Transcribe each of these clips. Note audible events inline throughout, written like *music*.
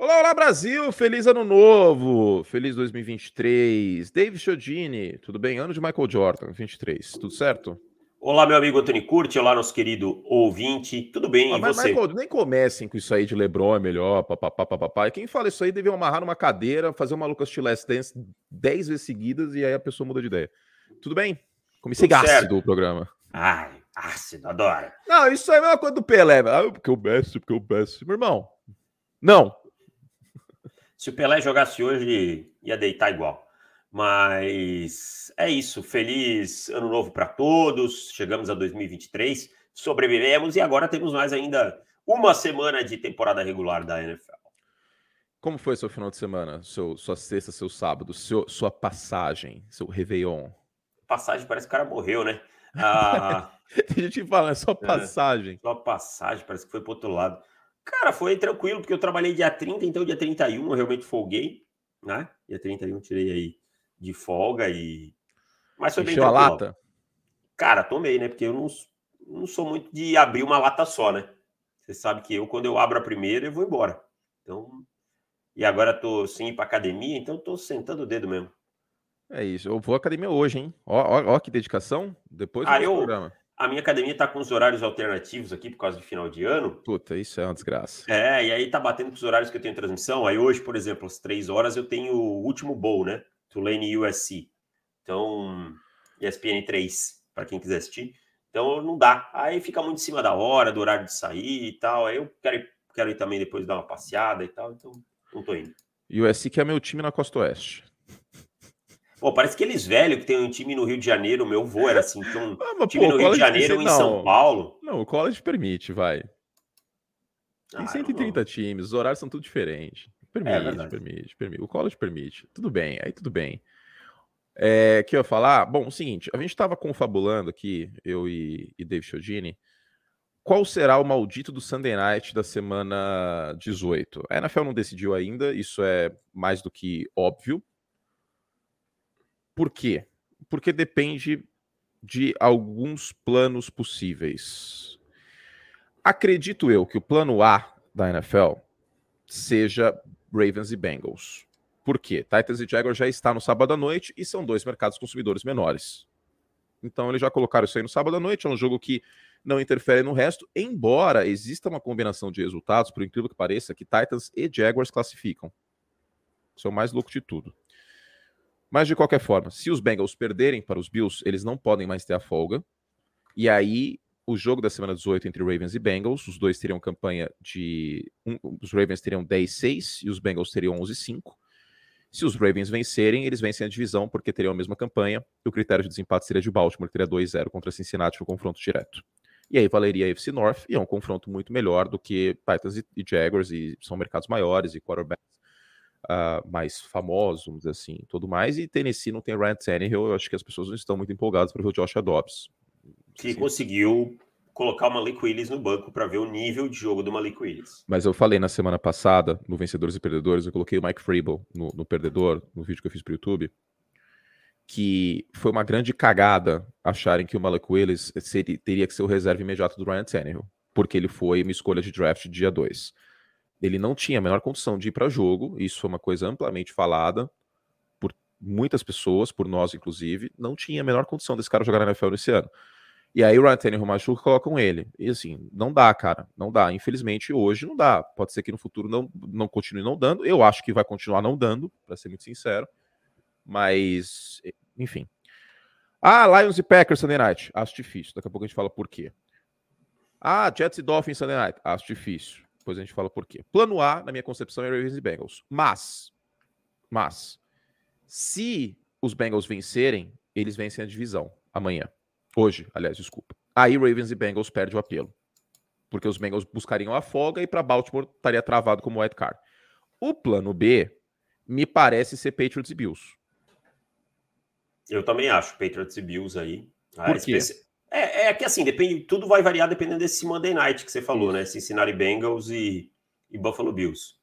Olá, olá Brasil, feliz ano novo, feliz 2023. David Chiodini, tudo bem? Ano de Michael Jordan, 23, tudo certo? Olá, meu amigo Antônio Curti, olá, nosso querido ouvinte, tudo bem? Ah, mas, você? Michael, nem comecem com isso aí de LeBron é melhor, papapá, papapá. Quem fala isso aí deve amarrar numa cadeira, fazer uma Lucas Last Dance 10 vezes seguidas e aí a pessoa muda de ideia. Tudo bem? Comecei ácido o programa. Ai, ácido, adoro. Não, isso aí é a mesma coisa do Pelé. Ah, porque o Messi, porque o Messi. Meu irmão, não, se o Pelé jogasse hoje, ia deitar igual. Mas é isso. Feliz ano novo para todos. Chegamos a 2023, sobrevivemos e agora temos mais ainda uma semana de temporada regular da NFL. Como foi seu final de semana? Seu, sua sexta, seu sábado, seu, sua passagem, seu Réveillon? Passagem, parece que o cara morreu, né? *laughs* Ah, Tem gente que fala, é só é, passagem. É, só passagem, parece que foi pro outro lado. Cara, foi tranquilo, porque eu trabalhei dia 30, então dia 31 eu realmente folguei, né? Dia 31 tirei aí de folga e. Mas foi Encheu bem tranquilo. a lata? Cara, tomei, né? Porque eu não, não sou muito de abrir uma lata só, né? Você sabe que eu, quando eu abro a primeira, eu vou embora. Então. E agora tô sem ir pra academia, então tô sentando o dedo mesmo. É isso. Eu vou à academia hoje, hein? Ó, ó, ó que dedicação. Depois do ah, eu, programa. A minha academia está com os horários alternativos aqui por causa do final de ano. Puta, isso é uma desgraça. É, e aí tá batendo com os horários que eu tenho transmissão. Aí hoje, por exemplo, às três horas eu tenho o último bowl, né? Tulane USC. Então, ESPN 3, para quem quiser assistir. Então não dá. Aí fica muito em cima da hora, do horário de sair e tal. Aí eu quero ir, quero ir também depois dar uma passeada e tal. Então, não tô indo. USC que é meu time na Costa Oeste. Pô, parece aqueles velhos que tem um time no Rio de Janeiro, o meu vô era assim, então, um *laughs* ah, time pô, no Rio de Janeiro ou em São Paulo. Não, o college permite, vai. Tem ah, 130 times, os horários são tudo diferentes. Permite, é permite, permite. O college permite. Tudo bem, aí tudo bem. É, que eu ia falar? Bom, o seguinte, a gente estava confabulando aqui, eu e, e Dave Chiodini, qual será o maldito do Sunday Night da semana 18? A NFL não decidiu ainda, isso é mais do que óbvio, por quê? Porque depende de alguns planos possíveis. Acredito eu que o plano A da NFL seja Ravens e Bengals. Por quê? Titans e Jaguars já está no sábado à noite e são dois mercados consumidores menores. Então eles já colocaram isso aí no sábado à noite, é um jogo que não interfere no resto, embora exista uma combinação de resultados, por incrível que pareça, que Titans e Jaguars classificam. Isso é o mais louco de tudo. Mas de qualquer forma, se os Bengals perderem para os Bills, eles não podem mais ter a folga. E aí, o jogo da semana 18 entre Ravens e Bengals, os dois teriam campanha de. Um, os Ravens teriam 10-6 e os Bengals teriam 11-5. Se os Ravens vencerem, eles vencem a divisão porque teriam a mesma campanha. E o critério de desempate seria de Baltimore, que teria 2-0 contra Cincinnati no confronto direto. E aí valeria a FC North, e é um confronto muito melhor do que Titans e Jaguars, e são mercados maiores e quarterbacks uh, mais famosos, vamos dizer assim, tudo mais. E Tennessee não tem Ryan Tannehill, eu acho que as pessoas não estão muito empolgadas para ver o Josh Dobbs. Que assim. conseguiu colocar o Malik Willis no banco para ver o nível de jogo do Malik Willis. Mas eu falei na semana passada, no Vencedores e Perdedores, eu coloquei o Mike Frable no, no Perdedor, no vídeo que eu fiz para o YouTube, que foi uma grande cagada acharem que o Malik Willis seria, teria que ser o reserva imediato do Ryan Tannehill, porque ele foi uma escolha de draft dia 2. Ele não tinha a menor condição de ir para jogo, isso foi uma coisa amplamente falada por muitas pessoas, por nós inclusive, não tinha a menor condição desse cara jogar na NFL nesse ano. E aí o Ryan Tannehill machuca colocam ele. E assim, não dá, cara, não dá. Infelizmente hoje não dá. Pode ser que no futuro não, não continue não dando. Eu acho que vai continuar não dando, para ser muito sincero. Mas, enfim. Ah, Lions e Packers Sunday Night. Acho difícil. Daqui a pouco a gente fala por quê. Ah, Jets e Dolphins Sunday Night. Acho difícil. Depois a gente fala por quê. Plano A, na minha concepção, é Ravens e Bengals. Mas, mas, se os Bengals vencerem, eles vencem a divisão amanhã. Hoje, aliás, desculpa. Aí Ravens e Bengals perdem o apelo. Porque os Bengals buscariam a folga e para Baltimore estaria travado como wild card. O plano B me parece ser Patriots e Bills. Eu também acho, Patriots e Bills aí. Por quê? É, é que assim, depende, tudo vai variar dependendo desse Monday Night que você falou, né? Cincinnati Bengals e, e Buffalo Bills.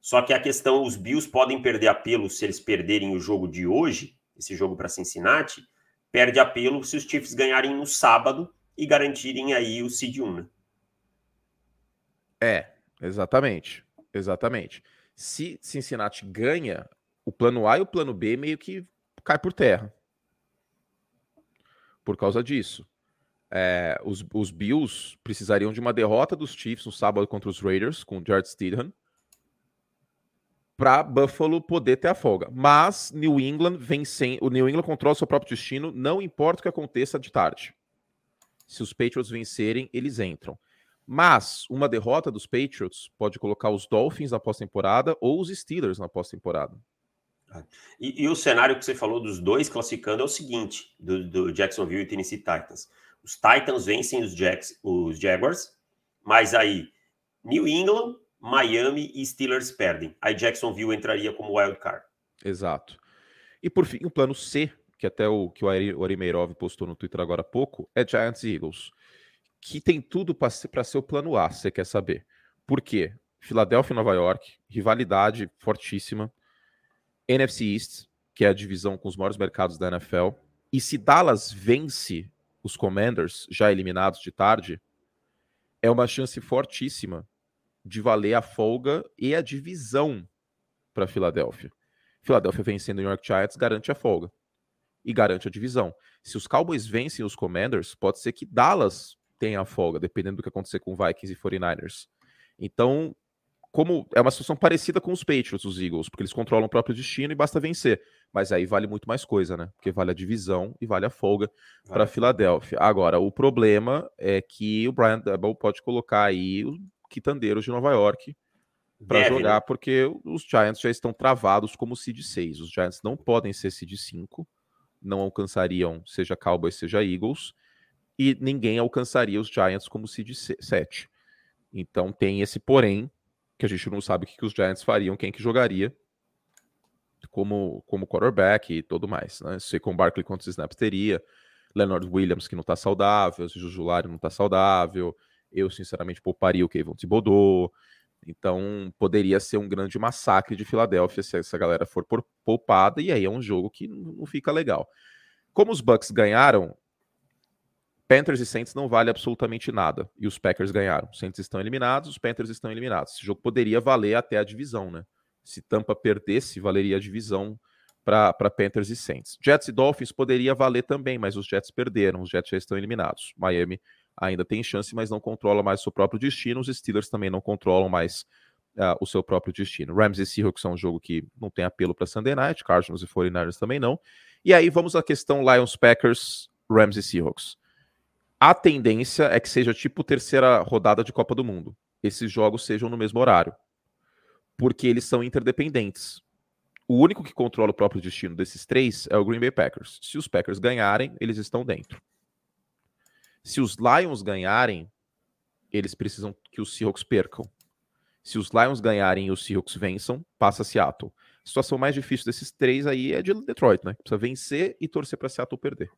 Só que a questão, os Bills podem perder apelo se eles perderem o jogo de hoje, esse jogo para Cincinnati, perde apelo se os Chiefs ganharem no sábado e garantirem aí o seed 1, né? É, exatamente. Exatamente. Se Cincinnati ganha, o plano A e o plano B meio que cai por terra. Por causa disso. É, os, os, Bills precisariam de uma derrota dos Chiefs no sábado contra os Raiders, com o Jared Stidham, para Buffalo poder ter a folga. Mas New England vem sem. O New England controla seu próprio destino, não importa o que aconteça de tarde. Se os Patriots vencerem, eles entram. Mas uma derrota dos Patriots pode colocar os Dolphins na pós-temporada ou os Steelers na pós-temporada. E, e, o cenário que você falou dos dois classificando é o seguinte: do, do Jacksonville e Tennessee Titans. Os Titans vencem os, Jacks, os Jaguars, mas aí New England Miami e Steelers perdem. Aí Jacksonville entraria como wild card. Exato. E por fim, o plano C, que até o que o Arimeirov postou no Twitter agora há pouco, é Giants e Eagles. Que tem tudo para ser, ser o plano A, você quer saber. Por quê? Filadélfia e Nova York, rivalidade fortíssima. NFC East, que é a divisão com os maiores mercados da NFL. E se Dallas vence os Commanders, já eliminados de tarde, é uma chance fortíssima de valer a folga e a divisão para Filadélfia. Filadélfia vencendo o New York Giants garante a folga e garante a divisão. Se os Cowboys vencem os Commanders, pode ser que Dallas tenha a folga, dependendo do que acontecer com Vikings e 49ers. Então, como é uma situação parecida com os Patriots, os Eagles, porque eles controlam o próprio destino e basta vencer. Mas aí vale muito mais coisa, né? Porque vale a divisão e vale a folga para Filadélfia. Agora, o problema é que o Brian Double pode colocar aí quitandeiros de Nova York para jogar, né? porque os Giants já estão travados como seed 6. Os Giants não podem ser seed 5, não alcançariam, seja Cowboys, seja Eagles, e ninguém alcançaria os Giants como seed 7. Então tem esse porém, que a gente não sabe o que, que os Giants fariam, quem que jogaria como, como quarterback e tudo mais. Né? Sei com Barkley quantos snaps teria, Leonard Williams que não está saudável, Jujulari não está saudável, eu, sinceramente, pouparia o Kevin Thibodeau. Então, poderia ser um grande massacre de Filadélfia se essa galera for poupada, e aí é um jogo que não fica legal. Como os Bucks ganharam, Panthers e Saints não vale absolutamente nada. E os Packers ganharam. Os Saints estão eliminados, os Panthers estão eliminados. Esse jogo poderia valer até a divisão, né? Se Tampa perdesse, valeria a divisão para Panthers e Saints. Jets e Dolphins poderia valer também, mas os Jets perderam. Os Jets já estão eliminados. Miami ainda tem chance, mas não controla mais seu próprio destino. Os Steelers também não controlam mais uh, o seu próprio destino. Rams e Seahawks é um jogo que não tem apelo para Sunday Night, Cardinals e 49ers também não. E aí vamos à questão Lions, Packers, Rams e Seahawks. A tendência é que seja tipo terceira rodada de Copa do Mundo. Esses jogos sejam no mesmo horário. Porque eles são interdependentes. O único que controla o próprio destino desses três é o Green Bay Packers. Se os Packers ganharem, eles estão dentro. Se os Lions ganharem, eles precisam que os Seahawks percam. Se os Lions ganharem e os Seahawks vençam, passa Seattle. A situação mais difícil desses três aí é de Detroit, né? Precisa vencer e torcer para Seattle perder.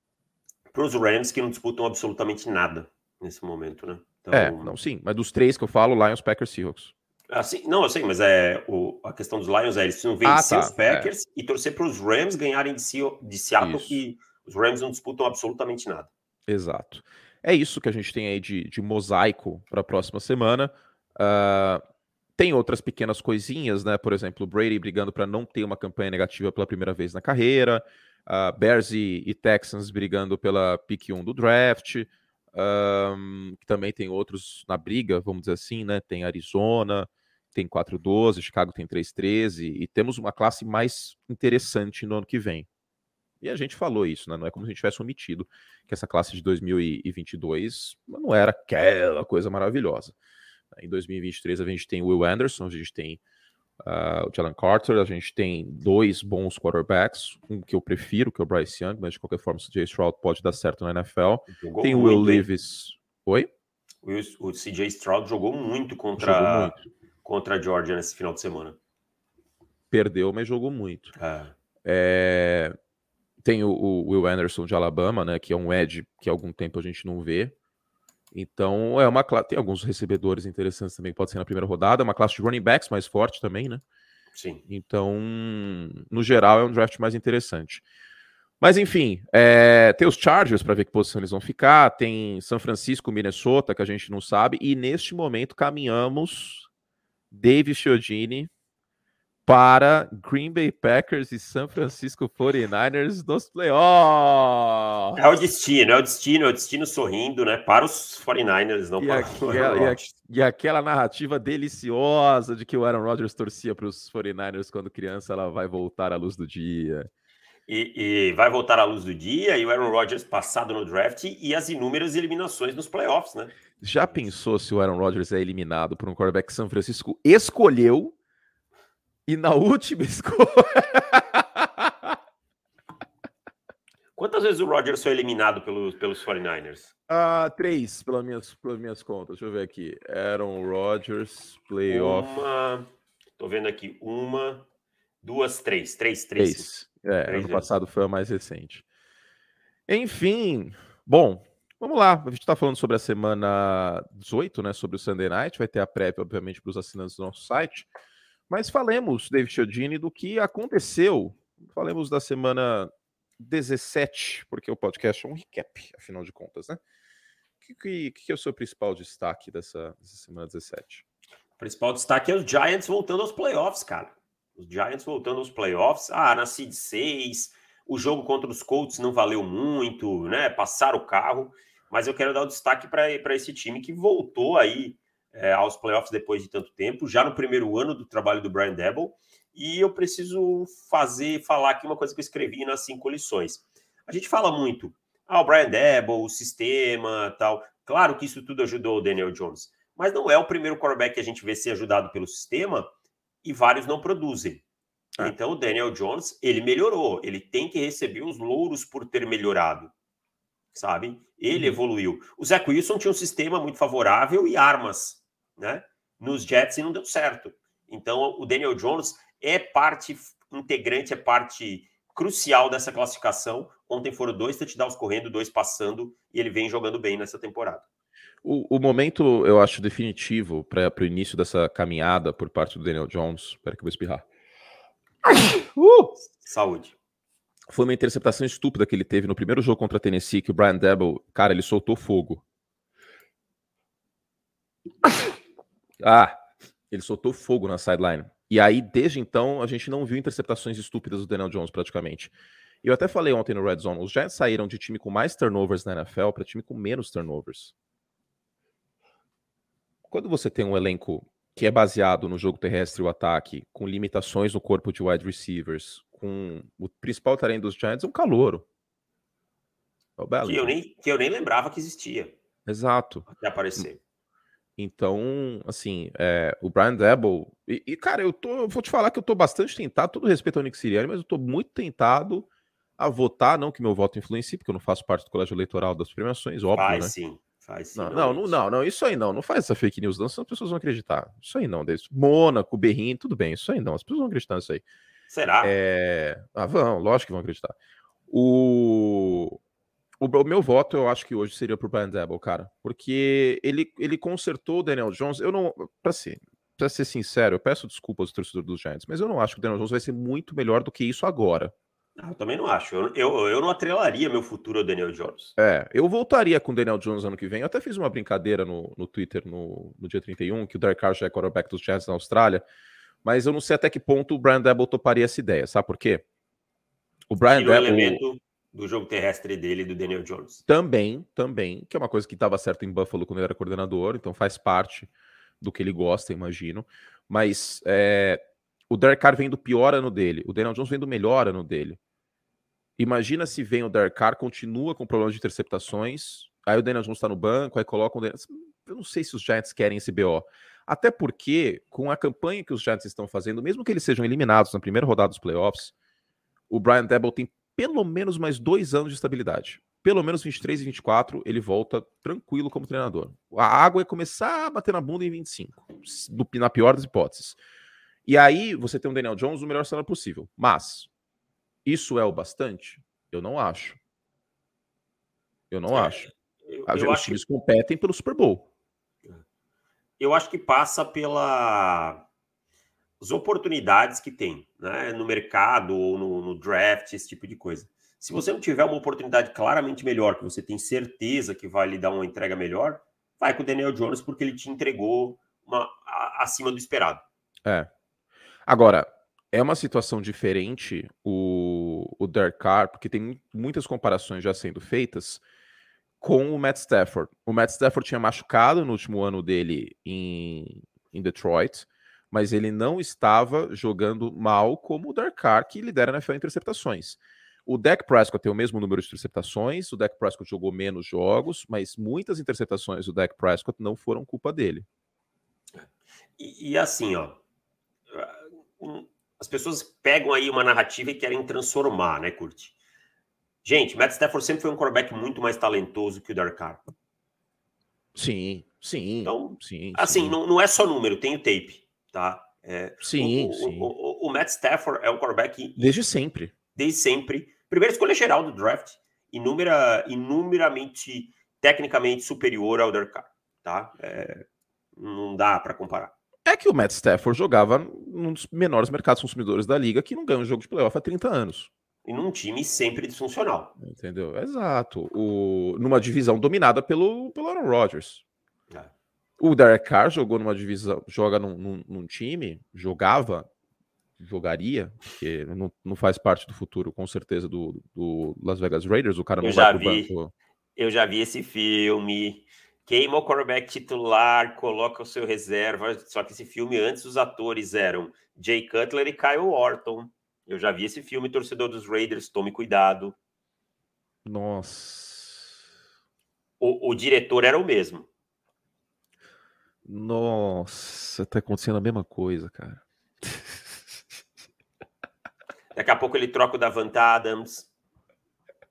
Para os Rams que não disputam absolutamente nada nesse momento, né? Então... É, não, sim. Mas dos três que eu falo, Lions, Packers, Seahawks. Assim, não, eu sei, mas é o, a questão dos Lions é eles precisam vencer ah, tá, os Packers é. e torcer para os Rams ganharem de, de Seattle, Isso. que os Rams não disputam absolutamente nada. Exato. É isso que a gente tem aí de, de mosaico para a próxima semana. Uh, tem outras pequenas coisinhas, né? Por exemplo, o Brady brigando para não ter uma campanha negativa pela primeira vez na carreira. Uh, Bears e, e, Texans brigando pela pick 1 do draft. Um, que também tem outros na briga, vamos dizer assim, né? Tem Arizona, tem 4-12, Chicago tem 3-13, e temos uma classe mais interessante no ano que vem. E a gente falou isso, né? Não é como se a gente tivesse omitido que essa classe de 2022 não era aquela coisa maravilhosa. Em 2023 a gente tem Will Anderson, a gente tem uh, o Jalen Carter, a gente tem dois bons quarterbacks, um que eu prefiro, que é o Bryce Young, mas de qualquer forma o CJ Stroud pode dar certo na NFL. Jogou tem o Will Levis. Oi? O, CJ Stroud jogou muito contra, muito. contra a Georgia nesse final de semana. Perdeu, mas jogou muito. É... É... Tem o, o, Will Anderson de Alabama, né? Que é um edge que há algum tempo a gente não vê. Então é uma classe. Tem alguns recebedores interessantes também, pode ser na primeira rodada. É uma classe de running backs mais forte também, né? Sim. Então, no geral, é um draft mais interessante. Mas enfim, é, tem os Chargers para ver que posição eles vão ficar, tem São Francisco, Minnesota, que a gente não sabe, e neste momento caminhamos David Chiodini para Green Bay Packers e San Francisco 49ers nos playoffs. É o destino, é o destino, é o destino sorrindo, né? Para os 49ers, não e para aquela, e, a, e, aquela narrativa deliciosa de que o Aaron Rodgers torcia para os 49ers quando criança, ela vai voltar à luz do dia. E, e, vai voltar à luz do dia, e o Aaron Rodgers passado no draft e as inúmeras eliminações nos playoffs, né? Já pensou se o Aaron Rodgers é eliminado por um quarterback que São Francisco escolheu e na última *laughs* escolha. Quantas vezes o Rodgers foi eliminado pelos, pelos 49ers? Ah, três, pelas minhas, pelas minhas contas. Deixa eu ver aqui. Aaron Rodgers, playoff. Uma. Tô vendo aqui. Uma, duas, três. Três, três. três. É, três ano vezes. passado foi a mais recente. Enfim, bom, vamos lá. A gente está falando sobre a semana 18, né? Sobre o Sunday Night. Vai ter a prévia, obviamente, para os assinantes do nosso site. Mas falemos, David Chiodini, do que aconteceu. Falemos da semana 17, porque o podcast é um recap, afinal de contas, né? O que, que, que, é o seu principal destaque dessa, dessa semana 17? O principal destaque é os Giants voltando aos playoffs, cara. Os Giants voltando aos playoffs. Ah, na Seed 6, o jogo contra os Colts não valeu muito, né? Passaram o carro. Mas eu quero dar o destaque para esse time que voltou aí é, aos playoffs depois de tanto tempo, já no primeiro ano do trabalho do Brian Debo. E eu preciso fazer, falar aqui uma coisa que eu escrevi nas cinco lições. A gente fala muito, ah, o Brian Debo, o sistema, tal. Claro que isso tudo ajudou o Daniel Jones, mas não é o primeiro quarterback que a gente vê ser ajudado pelo sistema e vários não produzem. É. Então o Daniel Jones, ele melhorou, ele tem que receber os louros por ter melhorado, sabe? Ele uhum. evoluiu. O Zach Wilson tinha um sistema muito favorável e armas né? Nos Jets e não deu certo. Então, o Daniel Jones é parte integrante, é parte crucial dessa classificação. Ontem foram dois touchdowns correndo, dois passando, e ele vem jogando bem nessa temporada. O, o momento, eu acho, definitivo para o início dessa caminhada por parte do Daniel Jones. Espera que eu vou espirrar. Uh! Saúde. Foi uma interceptação estúpida que ele teve no primeiro jogo contra a Tennessee, que o Brian Debo, cara, ele soltou fogo. Ah, ele soltou fogo na sideline. E aí, desde então, a gente não viu interceptações estúpidas do Daniel Jones praticamente. Eu até falei ontem no Red Zone, os Giants saíram de time com mais turnovers na NFL para time com menos turnovers. Quando você tem um elenco que é baseado no jogo terrestre e o ataque, com limitações no corpo de wide receivers, com o principal talento dos Giants é um calouro. É o que, eu nem, que eu nem lembrava que existia. Exato. Até aparecer. Então, assim, é, o Brian Debo. E, e, cara, eu tô. Vou te falar que eu tô bastante tentado, todo respeito ao Nick Sirianni, mas eu tô muito tentado a votar, não que meu voto influencie, porque eu não faço parte do colégio eleitoral das premiações, óbvio, faz né? sim, faz sim. Não, não, não, não, não, isso aí não, não faz essa fake news, não, senão as pessoas vão acreditar. Isso aí não, desse. Mônaco, Berrim, tudo bem, isso aí não, as pessoas vão acreditar nisso aí. Será? É... Ah, vão, lógico que vão acreditar. O o, o, meu voto, eu acho que hoje seria pro Brian Debo, cara. Porque ele, ele consertou o Daniel Jones. Eu não. Pra ser, pra ser sincero, eu peço desculpas aos torcedores dos Giants, mas eu não acho que o Daniel Jones vai ser muito melhor do que isso agora. Eu também não acho. Eu, eu, eu não atrelaria meu futuro ao Daniel Jones. É, eu voltaria com o Daniel Jones ano que vem. Eu até fiz uma brincadeira no, no Twitter no, no dia 31, que o Derek Carr já é quarterback dos Giants na Austrália. Mas eu não sei até que ponto o Brian Debo toparia essa ideia, sabe por quê? O Brian Debo. elemento do jogo terrestre dele do Daniel Jones. Também, também, que é uma coisa que estava certo em Buffalo quando ele era coordenador, então faz parte do que ele gosta, imagino. Mas é, o Derek Carr vem do pior ano dele, o Daniel Jones vem do melhor ano dele. Imagina se vem o Derek Carr, continua com problemas de interceptações, aí o Daniel Jones está no banco, aí coloca o Daniel... Eu não sei se os Giants querem esse BO. Até porque, com a campanha que os Giants estão fazendo, mesmo que eles sejam eliminados na primeira rodada dos playoffs, o Brian Debo tem pelo menos mais dois anos de estabilidade. Pelo menos 23 e 24, ele volta tranquilo como treinador. A água é começar a bater na bunda em 25, na pior das hipóteses. E aí você tem um Daniel Jones no melhor cenário possível. Mas isso é o bastante? Eu não acho. Eu não é, acho. Eu, eu Os times que... competem pelo Super Bowl. Eu acho que passa pela as oportunidades que tem né, no mercado ou no, no, draft, esse tipo de coisa. Se você não tiver uma oportunidade claramente melhor, que você tem certeza que vai lhe dar uma entrega melhor, vai com o Daniel Jones porque ele te entregou uma, a, acima do esperado. É. Agora, é uma situação diferente o, o Derek Carr, porque tem muitas comparações já sendo feitas com o Matt Stafford. O Matt Stafford tinha machucado no último ano dele em, em Detroit, mas ele não estava jogando mal como o Derek Carr, que lidera na NFL em interceptações. O Dak Prescott tem o mesmo número de interceptações, o Dak Prescott jogou menos jogos, mas muitas interceptações do Dak Prescott não foram culpa dele. E, e assim, ó, as pessoas pegam aí uma narrativa e querem transformar, né, Curti? Gente, Matt Stafford sempre foi um quarterback muito mais talentoso que o Carr. Sim, sim. Então, sim, assim, sim. Não, não é só número, tem o tape, tá? É, sim, o, sim. O, o, o, Matt Stafford é um quarterback... Desde sempre. Desde sempre. Primeira escolha geral do draft, inúmera, inumeramente, tecnicamente superior ao Derek Carr, tá? É, não dá para comparar. É que o Matt Stafford jogava num dos menores mercados consumidores da liga que não ganha um jogo de playoff há 30 anos. E num time sempre disfuncional. Entendeu? Exato. O, numa divisão dominada pelo, pelo Aaron Rodgers. O Derek Carr jogou numa divisão, joga num, num, num, time, jogava, jogaria, porque não, não faz parte do futuro, com certeza, do, do Las Vegas Raiders. O cara não eu vai pro vi, banco. Eu já vi esse filme queima o quarterback titular, coloca o seu reserva. Só que esse filme, antes os atores eram Jay Cutler e Kyle Orton. Eu já vi esse filme, torcedor dos Raiders, tome cuidado. Nossa. O, o diretor era o mesmo. Nossa, tá acontecendo a mesma coisa, cara. *laughs* Daqui a pouco ele troca o Davant Adams.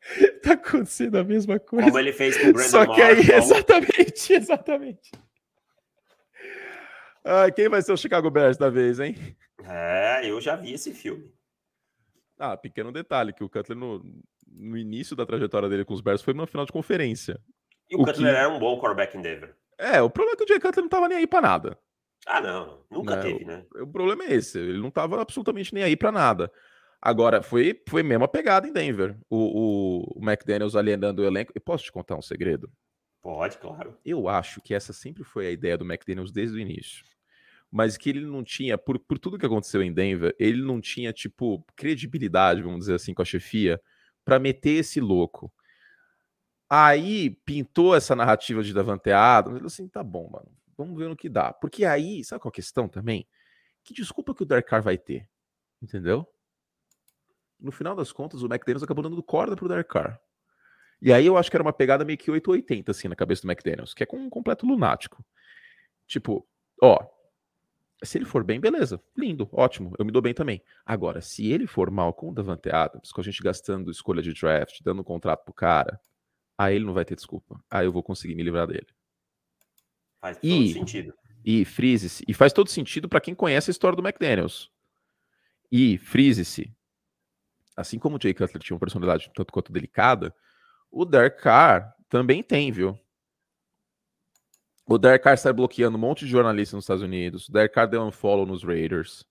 *laughs* tá acontecendo a mesma coisa. Como ele fez com o Brandon Só que aí, exatamente, exatamente. Ah, quem vai ser o Chicago Bears da vez, hein? É, eu já vi esse filme. Ah, pequeno detalhe, que o Cutler no, no início da trajetória dele com os Bears foi na final de conferência. E o, o Cutler que... era um bom quarterback em Denver. É, o problema é que o Jay Cutler não tava nem aí pra nada. Ah, não. Nunca né? teve, né? O, o, problema é esse. Ele não tava absolutamente nem aí pra nada. Agora, foi, foi mesmo a pegada em Denver. O, o, o McDaniels alienando o elenco. E posso te contar um segredo? Pode, claro. Eu acho que essa sempre foi a ideia do McDaniels desde o início. Mas que ele não tinha, por, por tudo que aconteceu em Denver, ele não tinha, tipo, credibilidade, vamos dizer assim, com a chefia, para meter esse louco. Aí pintou essa narrativa de Davante Adams. Ele assim, tá bom, mano, vamos ver no que dá. Porque aí, sabe qual a questão também? Que desculpa que o Dark Carr vai ter, entendeu? no final das contas, o McDaniels acabou dando corda pro Derek Carr. E aí eu acho que era uma pegada meio que 880, assim, na cabeça do McDaniels, que é com um completo lunático. Tipo, ó, se ele for bem, beleza, lindo, ótimo, eu me dou bem também. Agora, se ele for mal com o Davante Adams, com a gente gastando escolha de draft, dando um contrato pro cara, aí ele não vai ter desculpa. Aí eu vou conseguir me livrar dele. Faz todo e, sentido. E frise-se. E faz todo sentido para quem conhece a história do McDaniels. E frise-se assim como o Jay Cutler tinha uma personalidade tanto quanto delicada, o Derek Carr também tem, viu? O Derek Carr sai bloqueando um monte de jornalistas nos Estados Unidos. O Derek Carr deu um follow nos Raiders.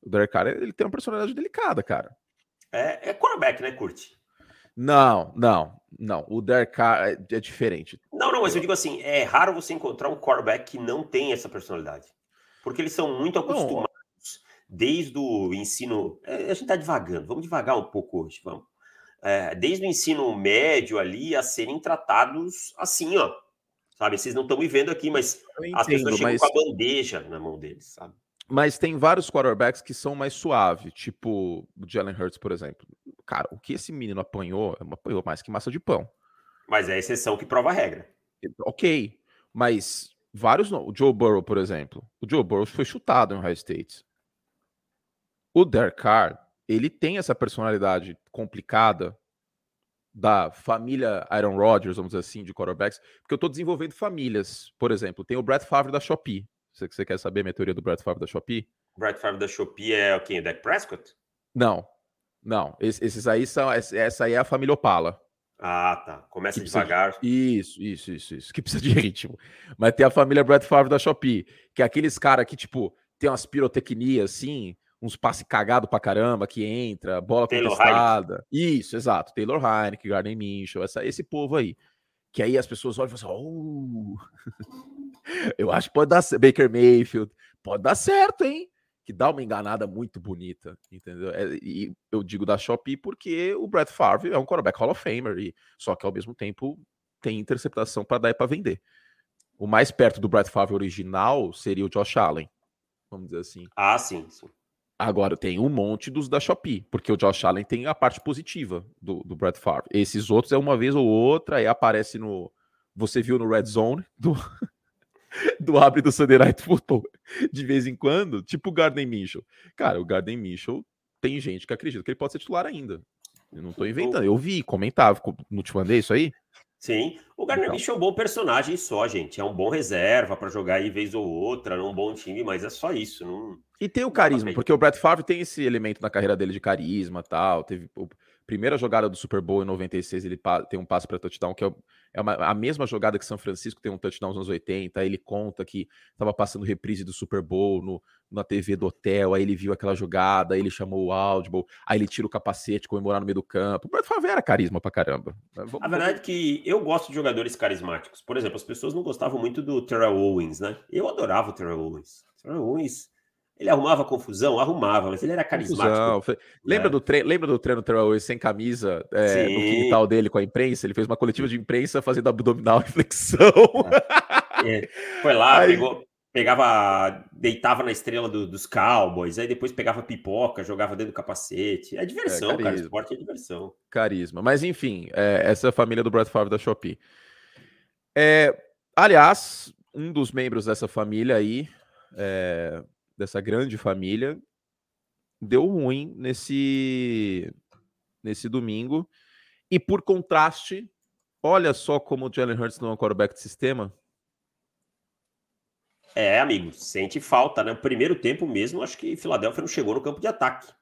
O Derek Carr, ele tem uma personalidade delicada, cara. É, é quarterback, né, Curte? Não, não, não. O Derek Carr é, é, diferente. Não, não, mas eu digo assim, é raro você encontrar um quarterback que não tem essa personalidade. Porque eles são muito acostumados desde o ensino. É, a gente está devagando, vamos devagar um pouco hoje, vamos. É, desde o ensino médio ali a serem tratados assim, ó. Sabe, vocês não estão me vendo aqui, mas entendo, as pessoas chegam mas... com a bandeja na mão deles, sabe? Mas tem vários quarterbacks que são mais suaves, tipo o Jalen Hurts, por exemplo. Cara, o que esse menino apanhou, apanhou mais que massa de pão. Mas é a exceção que prova a regra. Ok, mas vários. O Joe Burrow, por exemplo. O Joe Burrow foi chutado em High State. O Derek Carr, ele tem essa personalidade complicada da família Aaron Rodgers, vamos dizer assim, de quarterbacks, porque eu estou desenvolvendo famílias. Por exemplo, tem o Brett Favre da Shopee. Você, você quer saber a minha teoria do Brett Favre da Shopee? O Brett Favre da Shopee é o quem? O Dak Prescott? Não, não. Esses, aí são. Essa aí é a família Opala. Ah, tá. Começa devagar. De... Isso, isso, isso, isso. Que precisa de *laughs* ritmo. Mas tem a família Brett Favre da Shopee, que é aqueles caras que, tipo, tem umas pirotecnias assim, uns passe cagado pra caramba que entra, bola Taylor contestada. Heineken. Isso, exato. Taylor Heineken, Gardner Minshew, essa, esse povo aí. Que aí as pessoas olham e falam assim, oh, *laughs* eu acho que pode dar Baker Mayfield, pode dar certo, hein? Que dá uma enganada muito bonita, entendeu? É, e eu digo da Shopee porque o Brett Favre é um quarterback Hall of Famer, e, só que ao mesmo tempo tem interceptação para dar e para vender. O mais perto do Brett Favre original seria o Josh Allen, vamos dizer assim. Ah, sim, sim. Agora tem um monte dos da Shopee, porque o Josh Allen tem a parte positiva do, do Brett Favre. Esses outros é uma vez ou outra, aí aparece no. Você viu no Red Zone do, do abre do Sunday Night Football de vez em quando, tipo o Garden Mitchell. Cara, o Garden Mitchell tem gente que acredita que ele pode ser titular ainda. Eu não tô inventando, eu vi, comentava, não te mandei isso aí? Sim, o Gardner então. Minshew é um bom personagem só, gente. É um bom reserva para jogar aí vez ou outra, num bom time, mas é só isso. Não... E tem o carisma, porque o Brett Favre tem esse elemento na carreira dele de carisma tal. Teve primeira jogada do Super Bowl em 96, ele tem um passe para touchdown, que é, é uma, a mesma jogada que São Francisco tem um touchdown nos anos 80. Aí ele conta que estava passando reprise do Super Bowl no, na TV do hotel, aí ele viu aquela jogada, aí ele chamou o Audible, aí ele tira o capacete, comemorar no meio do campo. O Brett Favre era carisma pra caramba. Vamos, a verdade é que eu gosto de jogadores carismáticos. Por exemplo, as pessoas não gostavam muito do Terrell Owens, né? Eu adorava o Terrell Owens. Terrell Owens, ele arrumava confusão, arrumava, mas ele era carismático. Lembra, é. do treino, lembra do treino Terrell Owens sem camisa é, no quintal dele com a imprensa? Ele fez uma coletiva de imprensa fazendo abdominal *laughs* e flexão. É. Foi lá, Aí... pegou, pegava, deitava na estrela do, dos Cowboys, aí depois pegava pipoca, jogava dentro do capacete. É diversão, é, cara. Esporte é diversão. Carisma. Mas enfim, é, essa é a família do Brett Favre da Shopee. É, aliás, um dos membros dessa família aí, é, dessa grande família, deu ruim nesse, nesse domingo. E por contraste, olha só como o Jalen Hurts não é um quarterback de sistema. É, amigo, sente falta, né? O primeiro tempo mesmo, acho que Filadélfia não chegou no campo de ataque.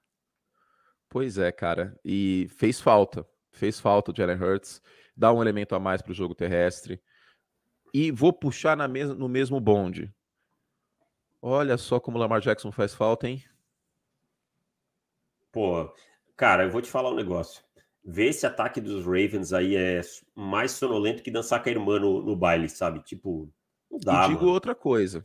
Pois é, cara. E fez falta. Fez falta o Jalen Hurts. Dá um elemento a mais para o jogo terrestre. E vou puxar na mes no mesmo bonde. Olha só como o Lamar Jackson faz falta, hein? Pô, cara, eu vou te falar um negócio. Ver esse ataque dos Ravens aí é mais sonolento que dançar com a irmã no, no baile, sabe? Tipo, não dá, e digo mano. outra coisa.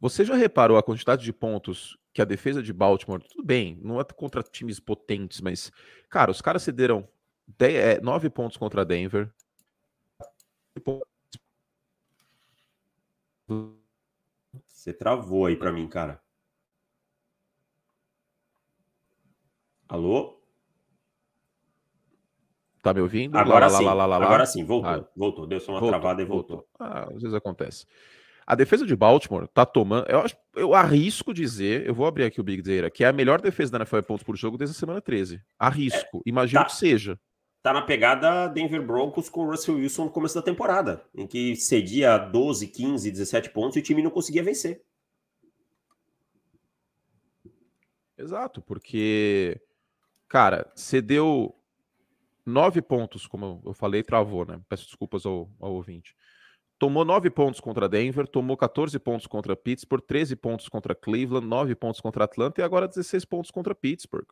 Você já reparou a quantidade de pontos que a defesa de Baltimore, tudo bem, não é contra times potentes, mas, cara, os caras cederam 10, é, 9 pontos contra Denver. Você travou aí para mim, cara. Alô? Tá me ouvindo? Agora lá, sim. Lá, lá, Agora sim, voltou. Ah, voltou. Deu só uma voltou, travada e voltou. voltou. Ah, às vezes acontece. A defesa de Baltimore tá tomando. Eu, eu arrisco dizer, eu vou abrir aqui o Big Data, que é a melhor defesa da NFL pontos por jogo desde a semana 13. Arrisco. É, Imagino tá, que seja. Tá na pegada Denver Broncos com o Russell Wilson no começo da temporada, em que cedia 12, 15, 17 pontos e o time não conseguia vencer. Exato, porque, cara, cedeu nove pontos, como eu falei, travou, né? Peço desculpas ao, ao ouvinte. Tomou nove pontos contra Denver, tomou 14 pontos contra Pittsburgh, 13 pontos contra Cleveland, 9 pontos contra Atlanta e agora 16 pontos contra Pittsburgh.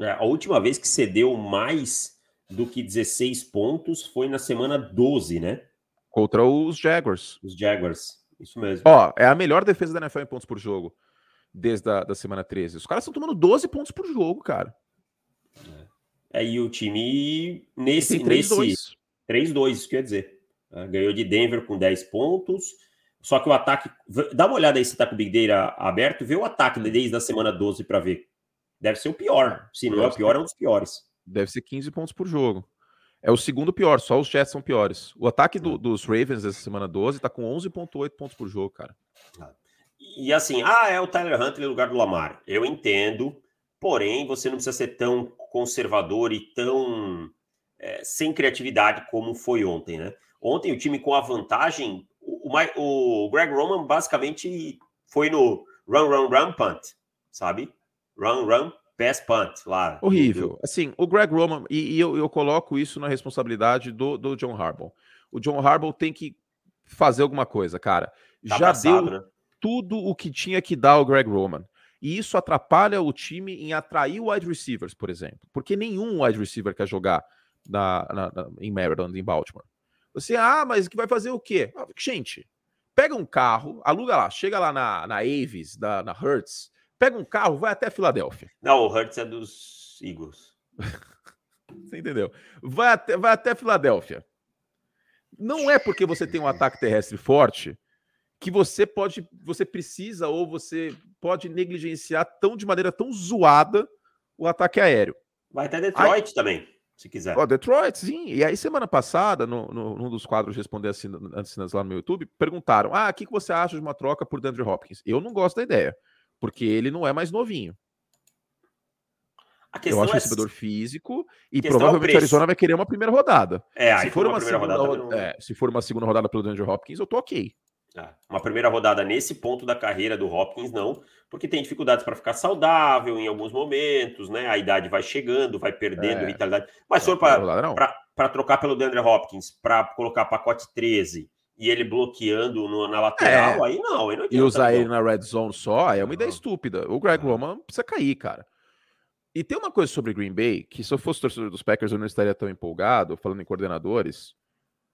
É, a última vez que cedeu mais do que 16 pontos foi na semana 12, né? Contra os Jaguars. Os Jaguars, isso mesmo. Ó, é a melhor defesa da NFL em pontos por jogo desde a da semana 13. Os caras estão tomando 12 pontos por jogo, cara. Aí o time nesse 3-2, 3-2, isso quer dizer. Né? Ganhou de Denver com 10 pontos. Só que o ataque. Dá uma olhada aí se tá com o Big Data aberto, vê o ataque desde a semana 12 para ver. Deve ser o pior. Se não é o pior, é um dos piores. Deve ser 15 pontos por jogo. É o segundo pior, só os Jets são piores. O ataque do, dos Ravens essa semana 12 tá com 11,8 pontos por jogo, cara. E assim, ah, é o Tyler Huntley no lugar do Lamar. Eu entendo, porém, você não precisa ser tão conservador e tão é, sem criatividade como foi ontem, né? Ontem o time com a vantagem, o, o, o Greg Roman basicamente foi no run, run, run, punt, sabe? Run, run, pass, punt lá. Horrível. Assim, o Greg Roman, e, e eu, eu, coloco isso na responsabilidade do, do John Harbaugh. O John Harbaugh tem que fazer alguma coisa, cara. Tá Já deu né? tudo o que tinha que dar o Greg Roman. E isso atrapalha o time em atrair wide receivers, por exemplo. Porque nenhum wide receiver quer jogar na, na, na, em Maryland, em Baltimore. Você, ah, mas que vai fazer o quê? Ah, gente, Pega um carro, aluga lá, chega lá na, na Avis, na, na Hertz, pega um carro, vai até Filadélfia. Não, o Hertz é dos Eagles. *laughs* Você entendeu? Vai até, vai até Filadélfia. Não é porque você tem um ataque terrestre forte que você pode, você precisa ou você pode negligenciar tão de maneira tão zoada o ataque aéreo. Vai até Detroit aí, também, se quiser. Ó, Detroit, sim. E aí, semana passada, no, no, num dos quadros Responder Assinas lá no meu YouTube, perguntaram: Ah, o que, que você acha de uma troca por DeAndre Hopkins? Eu não gosto da ideia, porque ele não é mais novinho. Eu acho é... recebedor físico e é provavelmente é Arizona vai querer uma primeira rodada. É, se for uma, segunda rodada, não... é, se for uma segunda rodada pelo DeAndre Hopkins, eu tô ok. É, uma primeira rodada nesse ponto da carreira do Hopkins, não, porque tem dificuldades para ficar saudável em alguns momentos, né? A idade vai chegando, vai perdendo é. vitalidade. Mas se for para trocar pelo DeAndre Hopkins, para colocar pacote 13 e ele bloqueando no, na lateral, é. aí não. Aí não e usar ele na red zone só é uma ideia estúpida. O Greg Roman precisa cair, cara. E tem uma coisa sobre Green Bay, que se eu fosse torcedor dos Packers eu não estaria tão empolgado, falando em coordenadores.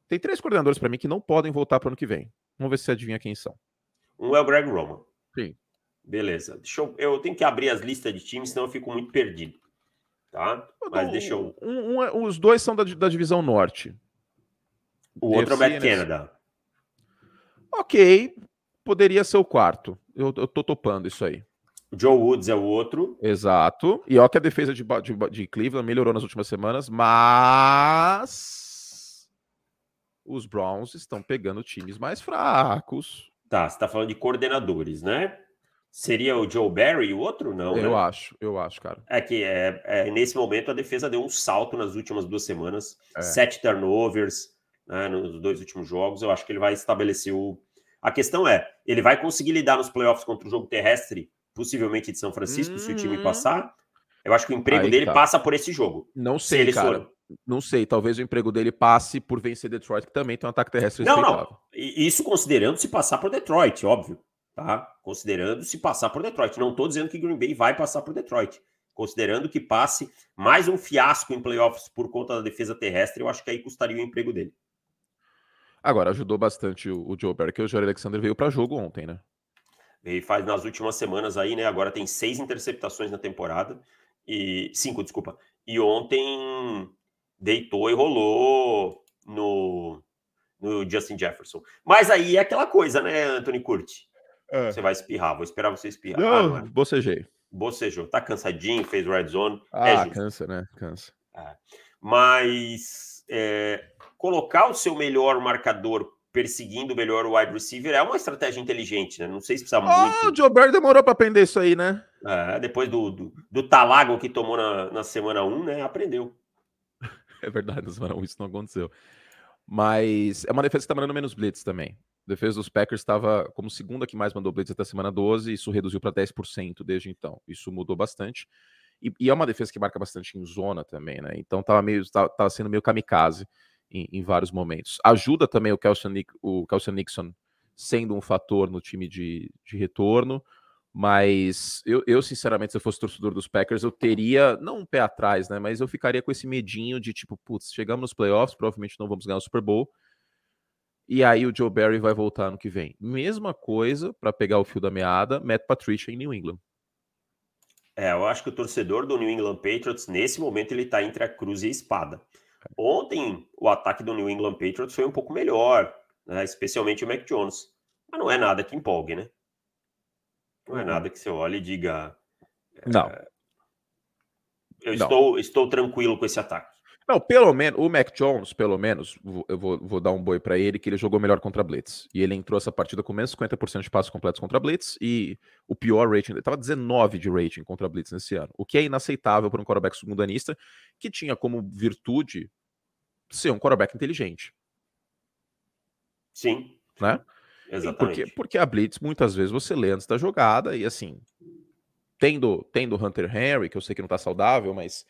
Tem três coordenadores para mim que não podem voltar para o ano que vem. Vamos ver se você adivinha quem são. Um é o Greg Roman. Sim. Beleza. Deixa eu, eu tenho que abrir as listas de times, senão eu fico muito perdido. Tá? Mas um, deixa eu. Um, um, é, os dois são da, da divisão norte. O outro é o Matt Canada. Ok. Poderia ser o quarto. Eu, eu tô topando isso aí. Joe Woods é o outro. Exato. E ó que a defesa de, de, de Cleveland melhorou nas últimas semanas, mas os Browns estão pegando times mais fracos. Tá, você tá falando de coordenadores, né? Seria o Joe Barry o outro? Não, Eu né? acho, eu acho, cara. É que é, é, nesse momento a defesa deu um salto nas últimas duas semanas. É. Sete turnovers né, nos dois últimos jogos. Eu acho que ele vai estabelecer o... A questão é, ele vai conseguir lidar nos playoffs contra o jogo terrestre possivelmente de São Francisco, se o time uhum. passar. Eu acho que o emprego dele tá. passa por esse jogo. Não sei, cara. For... Não sei. Talvez o emprego dele passe por vencer Detroit, que também tem um ataque terrestre Não, não. Isso considerando se passar por Detroit, óbvio. Tá? Considerando se passar por Detroit. Não estou dizendo que Green Bay vai passar por Detroit. Considerando que passe mais um fiasco em playoffs por conta da defesa terrestre, eu acho que aí custaria o emprego dele. Agora, ajudou bastante o, o Joe Barry, que o Jair Alexander veio para jogo ontem, né? Ele faz nas últimas semanas aí, né? Agora tem seis interceptações na temporada. E. Cinco, desculpa. E ontem deitou e rolou no, no Justin Jefferson. Mas aí é aquela coisa, né, Anthony Curti? É. Você vai espirrar, vou esperar você espirrar. Não, ah, não é. bocejei. Bocejou. Tá cansadinho, fez red zone. É ah, é cansa, né? Cansa. É. Mas é, colocar o seu melhor marcador perseguindo melhor o wide receiver é uma estratégia inteligente, né? Não sei se precisa oh, muito. O Joe Barry demorou para aprender isso aí, né? É, depois do, do, do, talago que tomou na, na semana 1, né? Aprendeu. *laughs* É verdade, na semana 1 isso não aconteceu. Mas é uma defesa que está mandando menos blitz também. A defesa dos Packers estava como segunda que mais mandou blitz até a semana 12, e isso reduziu para 10% desde então. Isso mudou bastante. E, e, é uma defesa que marca bastante em zona também, né? Então estava meio, tava, tava sendo meio kamikaze em, em vários momentos. Ajuda também o Kelson, o Kelson Nixon sendo um fator no time de, de retorno, mas eu, eu, sinceramente, se eu fosse torcedor dos Packers, eu teria, não um pé atrás, né, mas eu ficaria com esse medinho de tipo, putz, chegamos nos playoffs, provavelmente não vamos ganhar o Super Bowl, e aí o Joe Barry vai voltar no que vem. Mesma coisa, para pegar o fio da meada, Matt Patricia em New England. É, eu acho que o torcedor do New England Patriots, nesse momento, ele tá entre a cruz e a espada. Ontem, o ataque do New England Patriots foi um pouco melhor, né? especialmente o Mac Jones. Mas não é nada que empolgue, né? Não é nada que você olhe e diga. Não. É, eu não. Estou, estou tranquilo com esse ataque. Não, pelo menos, o Mac Jones, pelo menos, eu vou, vou dar um boi para ele, que ele jogou melhor contra Blitz. E ele entrou essa partida com menos 50% de passos completos contra Blitz e o pior rating, ele estava 19 de rating contra Blitz nesse ano, o que é inaceitável para um quarterback segundanista que tinha como virtude ser um quarterback inteligente. Sim. Né? Exatamente. Porque, porque a Blitz, muitas vezes, você lê antes da jogada e assim, tendo, tendo Hunter Henry, que eu sei que não está saudável, mas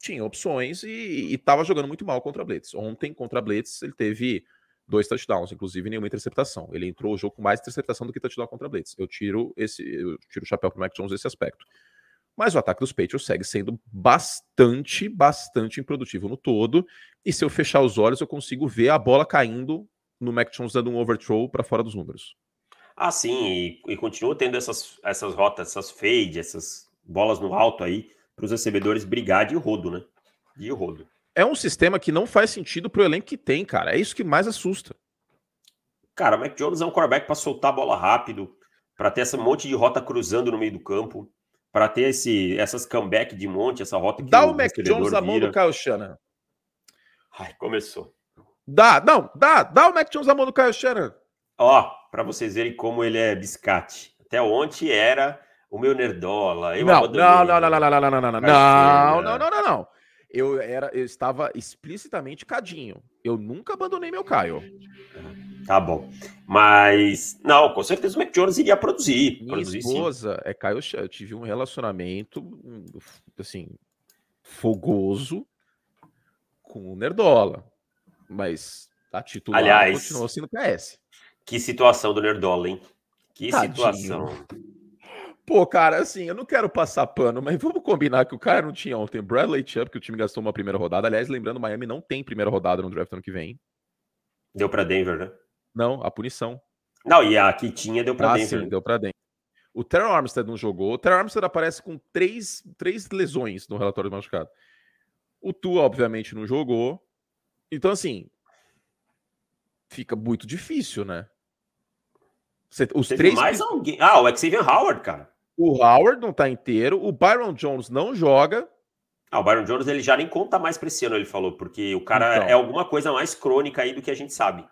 tinha opções e estava jogando muito mal contra a Blitz. Ontem, contra a Blitz, ele teve dois touchdowns, inclusive nenhuma interceptação. Ele entrou o jogo com mais interceptação do que touchdown contra a Blitz. Eu tiro esse, eu tiro o chapéu para o Mac Jones nesse aspecto. Mas o ataque dos Patriots segue sendo bastante, bastante improdutivo no todo. E se eu fechar os olhos, eu consigo ver a bola caindo no Mac Jones dando um overthrow para fora dos números. Ah, sim, e, e continua tendo essas, essas rotas, essas fade, essas bolas no alto aí, para os recebedores brigar de rodo, né? De rodo. É um sistema que não faz sentido pro elenco que tem, cara. É isso que mais assusta. Cara, o Mac Jones é um quarterback para soltar a bola rápido, para ter esse monte de rota cruzando no meio do campo, para ter esse, essas comeback de monte, essa rota que Dá o, o Mac Jones na mão do Kyle Shannon. Ai, começou. Dá, não, dá, dá o Mac Jones na mão do Kyle Shannon. Ó, para vocês verem como ele é biscate. Até ontem era o meu nerdola. Eu não, não, não, não, não, não, não, não, não, não, não, não, não, não, Eu era, eu estava explicitamente cadinho. Eu nunca abandonei meu Caio. Tá bom. Mas, não, com certeza o Mac Jones iria produzir. Minha produzir, esposa sim. é Caio Eu tive um relacionamento, assim, fogoso com o Nerdola. Mas a titular Aliás, continuou sendo PS. Que situação do Nerdola, hein? Que Tadinho. situação. Pô, cara, assim, eu não quero passar pano, mas vamos combinar que o cara não tinha ontem Bradley Chubb, que o time gastou uma primeira rodada. Aliás, lembrando, Miami não tem primeira rodada no draft ano que vem. Deu para Denver, né? Não, a punição. Não, e a que tinha deu para ah, Denver. Sim, deu para Denver. O Terrell Armstead não jogou. O Terrell Armstead aparece com três, três lesões no relatório de machucado. O Tua, obviamente, não jogou. Então, assim, fica muito difícil, né? Os Teve três. Mais alguém. Ah, o Xavier Howard, cara. O Howard não tá inteiro, o Byron Jones não joga. Ah, o Byron Jones ele já nem conta mais para esse ano, ele falou, porque o cara então, é alguma coisa mais crônica aí do que a gente sabe.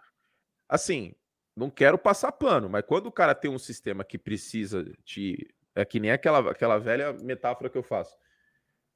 Assim, não quero passar pano, mas quando o cara tem um sistema que precisa de. É que nem aquela, aquela velha metáfora que eu faço.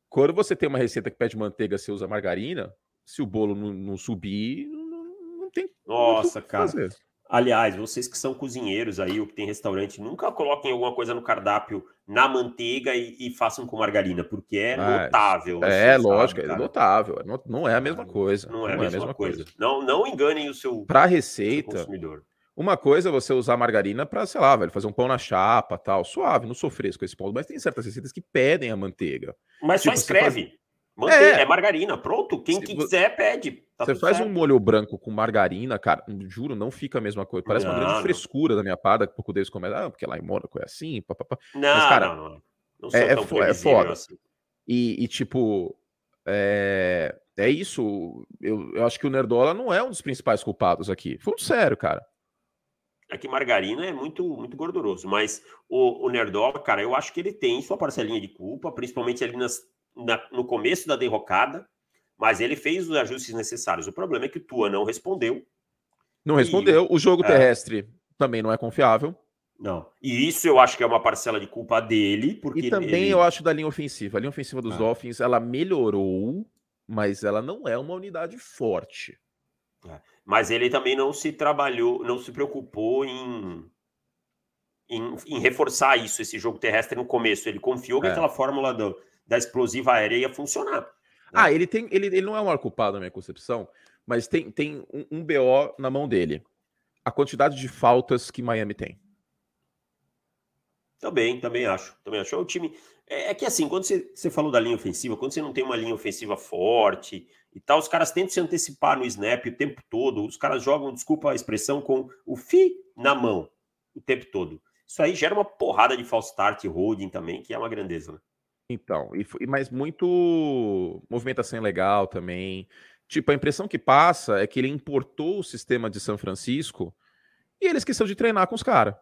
Quando você tem uma receita que pede manteiga, você usa margarina, se o bolo não, não subir, não, não tem. Nossa, cara. Fazer. Aliás, vocês que são cozinheiros aí, ou que tem restaurante, nunca coloquem alguma coisa no cardápio na manteiga e, e façam com margarina, porque é Mas, notável. É, lógico, é notável. É não é a mesma coisa. Não, é, não a, mesma é a mesma coisa. coisa. Não, não enganem o seu, pra receita, consumidor. Uma coisa é você usar margarina para, sei lá, velho, fazer um pão na chapa, tal, suave, não sofrer com esse ponto, mas tem certas receitas que pedem a manteiga. Mas tipo, só escreve. Manteiga, é. é. margarina, pronto. Quem Se quiser, pede. Tá você faz certo. um molho branco com margarina, cara, juro, não fica a mesma coisa. Parece não, uma grande não. frescura da minha pada, que pouco deles começa, ah, porque lá em Mônaco é assim, papapá. Não, Mas, cara, não, não. não é, é, é foda. Assim. E, e, tipo, é, é isso. Eu, eu acho que o Nerdola não é um dos principais culpados aqui. Falando sério, cara. É que margarina é muito, muito gorduroso, mas o, o Nerdola, cara, eu acho que ele tem sua parcelinha de culpa, principalmente ali nas na, no começo da derrocada, mas ele fez os ajustes necessários. O problema é que o Tua não respondeu. Não respondeu. E, o jogo é, terrestre também não é confiável. Não. E isso eu acho que é uma parcela de culpa dele, porque E também ele... eu acho da linha ofensiva. A linha ofensiva dos ah. Dolphins, ela melhorou, mas ela não é uma unidade forte. É. Mas ele também não se trabalhou, não se preocupou em, em, em reforçar isso, esse jogo terrestre no começo. Ele confiou é. que aquela fórmula do, da explosiva aérea ia funcionar. Né? Ah, ele tem. Ele, ele não é um maior culpado na minha concepção, mas tem, tem um, um BO na mão dele. A quantidade de faltas que Miami tem. Também, também acho. Também acho. É o time. É, é, que assim, quando você, você falou da linha ofensiva, quando você não tem uma linha ofensiva forte e tal, os caras tentam se antecipar no snap o tempo todo. Os caras jogam, desculpa a expressão, com o fi na mão o tempo todo. Isso aí gera uma porrada de false start e holding também, que é uma grandeza, né? Então, e, mas muito movimentação legal também. Tipo, a impressão que passa é que ele importou o sistema de São Francisco e ele esqueceu de treinar com os caras.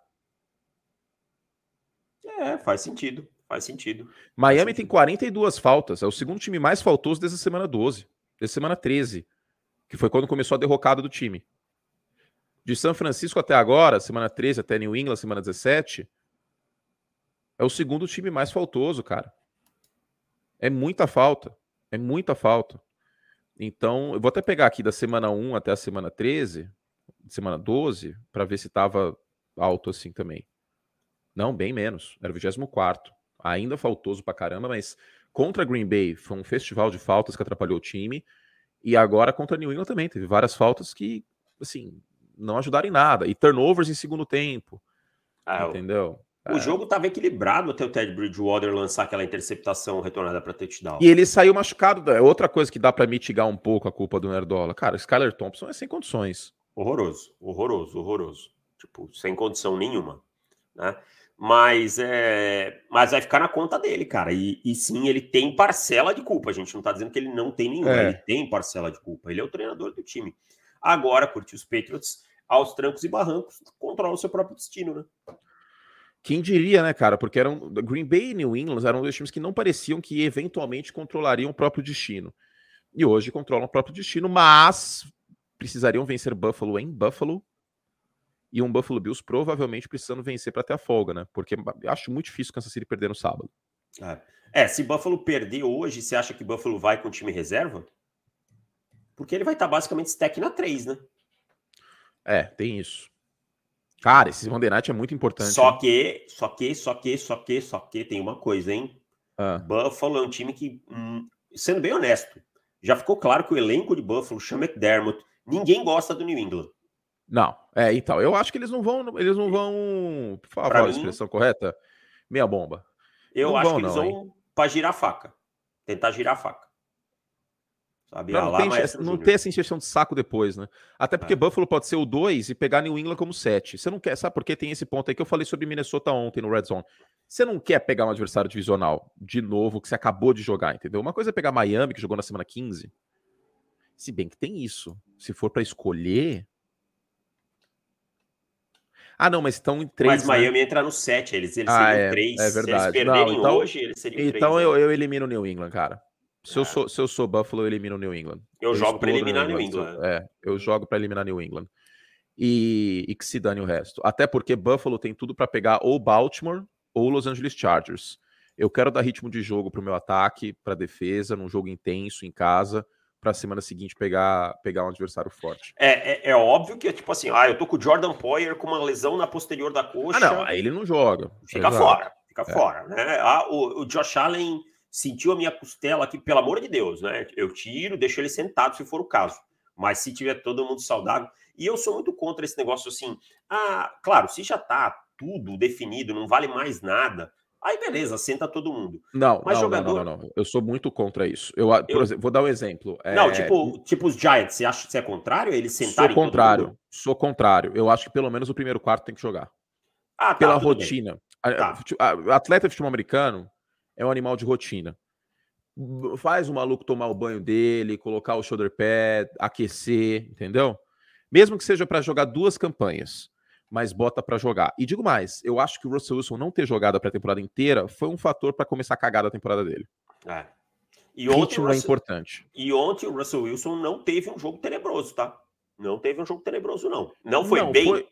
É, faz sentido. Faz sentido. Miami faz sentido. tem 42 faltas. É o segundo time mais faltoso desde a semana 12. Desde a semana 13. Que foi quando começou a derrocada do time. De São Francisco até agora, semana 13 até New England, semana 17. É o segundo time mais faltoso, cara. É muita falta. É muita falta. Então, eu vou até pegar aqui da semana 1 até a semana 13, semana 12, para ver se estava alto assim também. Não, bem menos. Era o 24. Ainda faltoso pra caramba, mas contra Green Bay foi um festival de faltas que atrapalhou o time. E agora contra New England também. Teve várias faltas que, assim, não ajudaram em nada. E turnovers em segundo tempo. Ah, entendeu? O é. jogo estava equilibrado até o Ted Bridgewater lançar aquela interceptação retornada para touchdown. E ele saiu machucado. É outra coisa que dá para mitigar um pouco a culpa do Nerdola. Cara, Skyler Thompson é sem condições. Horroroso, horroroso, horroroso. Tipo, sem condição nenhuma, né? Mas, é, mas vai ficar na conta dele, cara. E, e sim, ele tem parcela de culpa. A gente não tá dizendo que ele não tem nenhuma. É. Ele tem parcela de culpa. Ele é o treinador do time. Agora, curtir os Patriots aos trancos e barrancos, controla o seu próprio destino, né? Quem diria, né, cara? Porque eram Green Bay e New England eram dois times que não pareciam que eventualmente controlariam o próprio destino. E hoje controlam o próprio destino, mas precisariam vencer Buffalo em Buffalo e um Buffalo Bills provavelmente precisando vencer para ter a folga, né? Porque acho muito difícil Kansas City perder no sábado. É. é, se Buffalo perder hoje, você acha que Buffalo vai com o time reserva? Porque ele vai estar tá basicamente stack na 3, né? É, tem isso. Cara, esse Monday Night é muito importante. Só que, só que, só que, só que, só que tem uma coisa, hein? Ah. Buffalo é um time que, hum, sendo bem honesto, já ficou claro que o elenco de Buffalo, Sean McDermott, ninguém gosta do New England. Não, é, então, eu acho que eles não vão, eles não vão, por favor, a expressão correta, meia bomba. Eu não acho vão, que eles não, vão para girar a faca, tentar girar a faca. Sabe? Não, não, tem, não tem essa injeção de saco depois, né? Até porque é. Buffalo pode ser o 2 e pegar New England como 7. Você não quer, sabe por que tem esse ponto aí que eu falei sobre Minnesota ontem no Red Zone? Você não quer pegar um adversário divisional de novo que você acabou de jogar, entendeu? Uma coisa é pegar Miami, que jogou na semana 15. Se bem que tem isso. Se for para escolher, ah, não, mas estão em três. Mas né? Miami entra no 7, eles, eles ah, seriam é, três. É verdade. Se eles perderem não, então, hoje, eles seriam Então três, eu, né? eu elimino o New England, cara. Se, é. eu sou, se eu sou Buffalo, eu elimino o New England. Eu, eu jogo para eliminar New England. New England. É, eu jogo para eliminar New England. E, e, que se dane o resto. Até porque Buffalo tem tudo para pegar ou Baltimore ou Los Angeles Chargers. Eu quero dar ritmo de jogo para o meu ataque, para defesa, num jogo intenso em casa para a semana seguinte pegar, pegar um adversário forte. É, é, é, óbvio que, tipo assim, ah, eu tô com o Jordan Poyer com uma lesão na posterior da coxa. Ah, não, aí ele não joga. Fica Exato. fora, fica é. fora, né? Ah, o, o Josh Allen sentiu a minha costela aqui, pelo amor de Deus, né? Eu tiro, deixo ele sentado se for o caso. Mas se tiver todo mundo saudável. E eu sou muito contra esse negócio assim. Ah, claro, se já tá tudo definido, não vale mais nada. Aí beleza, senta todo mundo. Não, Mas não, jogador... não, não, não, Eu sou muito contra isso. Eu, eu... Exemplo, vou dar um exemplo. Não, é... tipo, tipo os Giants, você acha que você é contrário? Eles sentarem Sou contrário. Sou contrário. Eu acho que pelo menos o primeiro quarto tem que jogar. Ah, tá, Pela rotina. Tá. Atleta de futebol americano é um animal de rotina. Faz o maluco tomar o banho dele, colocar o shoulder pad, aquecer, entendeu? Mesmo que seja para jogar duas campanhas mas bota para jogar. E digo mais, eu acho que o Russell Wilson não ter jogado a pré-temporada inteira foi um fator para começar a cagar da temporada dele. É. E ontem Ritmo é importante. E ontem o Russell Wilson não teve um jogo tenebroso, tá? Não teve um jogo tenebroso, não. Não foi não, bem. Foi,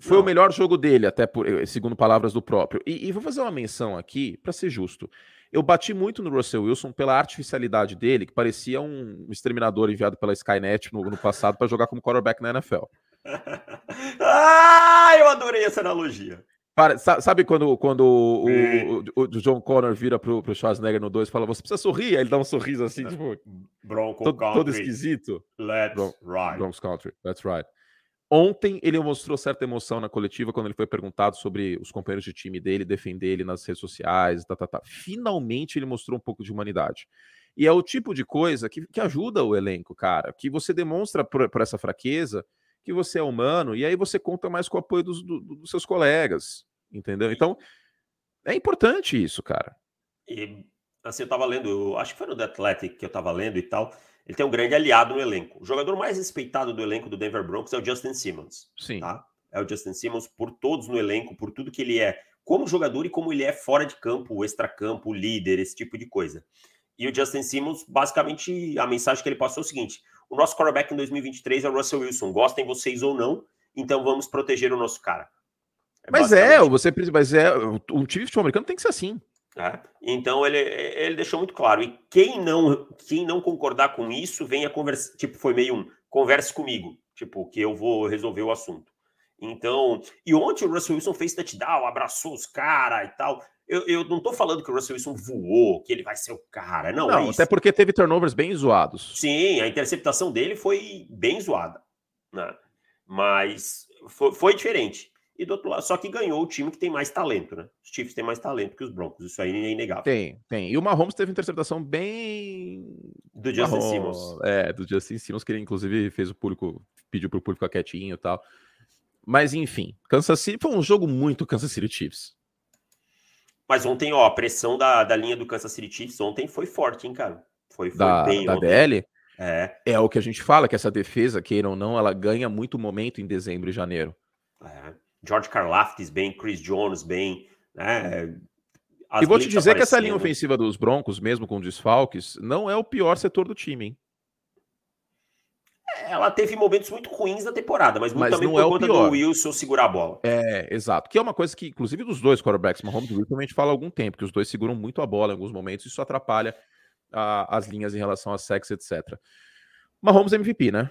foi o melhor jogo dele, até por, eh, segundo palavras do próprio. E, e vou fazer uma menção aqui, para ser justo. Eu bati muito no Russell Wilson pela artificialidade dele, que parecia um exterminador enviado pela Skynet no, no passado para jogar como quarterback na NFL. *laughs* ah, eu adorei essa analogia. Para, sabe quando, quando o, o, o, John Connor vira pro, pro Schwarzenegger no 2 e fala, você precisa sorrir? Aí ele dá um sorriso assim, tipo. Bronco todo, todo esquisito. Let's Bron ride. Bronx Country, that's right. Ontem ele mostrou certa emoção na coletiva quando ele foi perguntado sobre os companheiros de time dele, defender ele nas redes sociais, tá, tá, tá. Finalmente ele mostrou um pouco de humanidade. E é o tipo de coisa que, que ajuda o elenco, cara, que você demonstra por, por essa fraqueza que você é humano, e aí você conta mais com o apoio dos, do, dos seus colegas, entendeu? Então, é importante isso, cara. E, assim, eu tava lendo, acho que foi no The Athletic que eu tava lendo e tal, ele tem um grande aliado no elenco. O jogador mais respeitado do elenco do Denver Broncos é o Justin Simmons. Sim. Tá? É o Justin Simmons por todos no elenco, por tudo que ele é como jogador e como ele é fora de campo, extra-campo, líder, esse tipo de coisa. E o Justin Simmons, basicamente, a mensagem que ele passou é o seguinte: o nosso quarterback em 2023 é o Russell Wilson. Gostem vocês ou não, então vamos proteger o nosso cara. É mas é, você mas é, um time de futebol americano tem que ser assim. É. Então ele, ele deixou muito claro. E quem não, quem não concordar com isso, venha conversar. Tipo, foi meio um converse comigo. Tipo, que eu vou resolver o assunto. Então, e ontem o Russell Wilson fez touchdown, abraçou os caras e tal. Eu, eu não tô falando que o Russell Wilson voou, que ele vai ser o cara, não. Não, é até porque teve turnovers bem zoados. Sim, a interceptação dele foi bem zoada, né? Mas foi, foi diferente. E do outro lado, só que ganhou o time que tem mais talento, né? Os Chiefs têm mais talento que os Broncos, isso aí é inegável. Tem, tem. E o Mahomes teve interceptação bem. Do Justin Mahomes, Simmons. É, do Justin Simmons, que ele inclusive fez o público, pediu pro público ficar quietinho e tal. Mas enfim, Kansas City foi um jogo muito Kansas City Chiefs. Mas ontem, ó, a pressão da, da linha do Kansas City Chiefs ontem foi forte, hein, cara? Foi, foi da, bem da ontem. DL? É. É o que a gente fala, que essa defesa, queira ou não, ela ganha muito momento em dezembro e janeiro. É. George Karlaftis bem, Chris Jones bem, né? As e vou te dizer que essa linha ofensiva dos Broncos, mesmo com desfalques, não é o pior setor do time, hein? Ela teve momentos muito ruins na temporada, mas, muito Mas também não por é o conta pior. do Wilson segurar a bola. É, exato. Que é uma coisa que, inclusive, dos dois quarterbacks, Mahomes e Wilson, a gente fala há algum tempo, que os dois seguram muito a bola em alguns momentos, isso atrapalha a- as linhas em relação a sexo, etc. Mahomes MVP, né?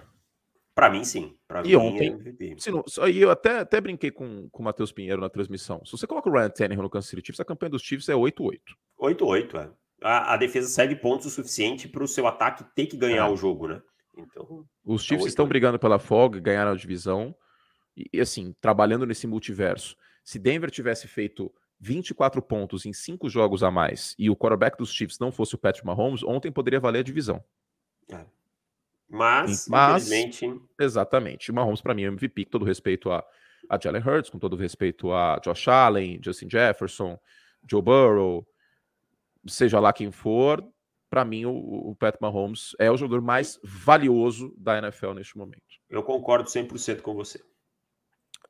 Pra mim, sim. Pra E mim, ontem? é. Se não, e eu até, até brinquei com, com o Matheus Pinheiro na transmissão. Se você coloca o Ryan Tannehill no Kansas City Chiefs, a campanha dos Chiefs é 8-8. 8-8, é. A, a defesa cede pontos o suficiente para o seu ataque ter que ganhar É. o jogo, né? Então, Os Chiefs 8-8. estão brigando pela folga, ganharam a divisão. E, e, assim, trabalhando nesse multiverso. Se Denver tivesse feito 24 pontos em 5 jogos a mais e o quarterback dos Chiefs não fosse o Patrick Mahomes, ontem poderia valer a divisão. Mas, Mas- infelizmente, Exatamente. O Mahomes, para mim, é o MVP, com todo respeito a, a Jalen Hurts, com todo respeito a Josh Allen, Justin Jefferson, Joe Burrow, seja lá quem for, para mim, o, o Pat Mahomes é o jogador mais valioso da NFL neste momento. eu concordo 100% com você.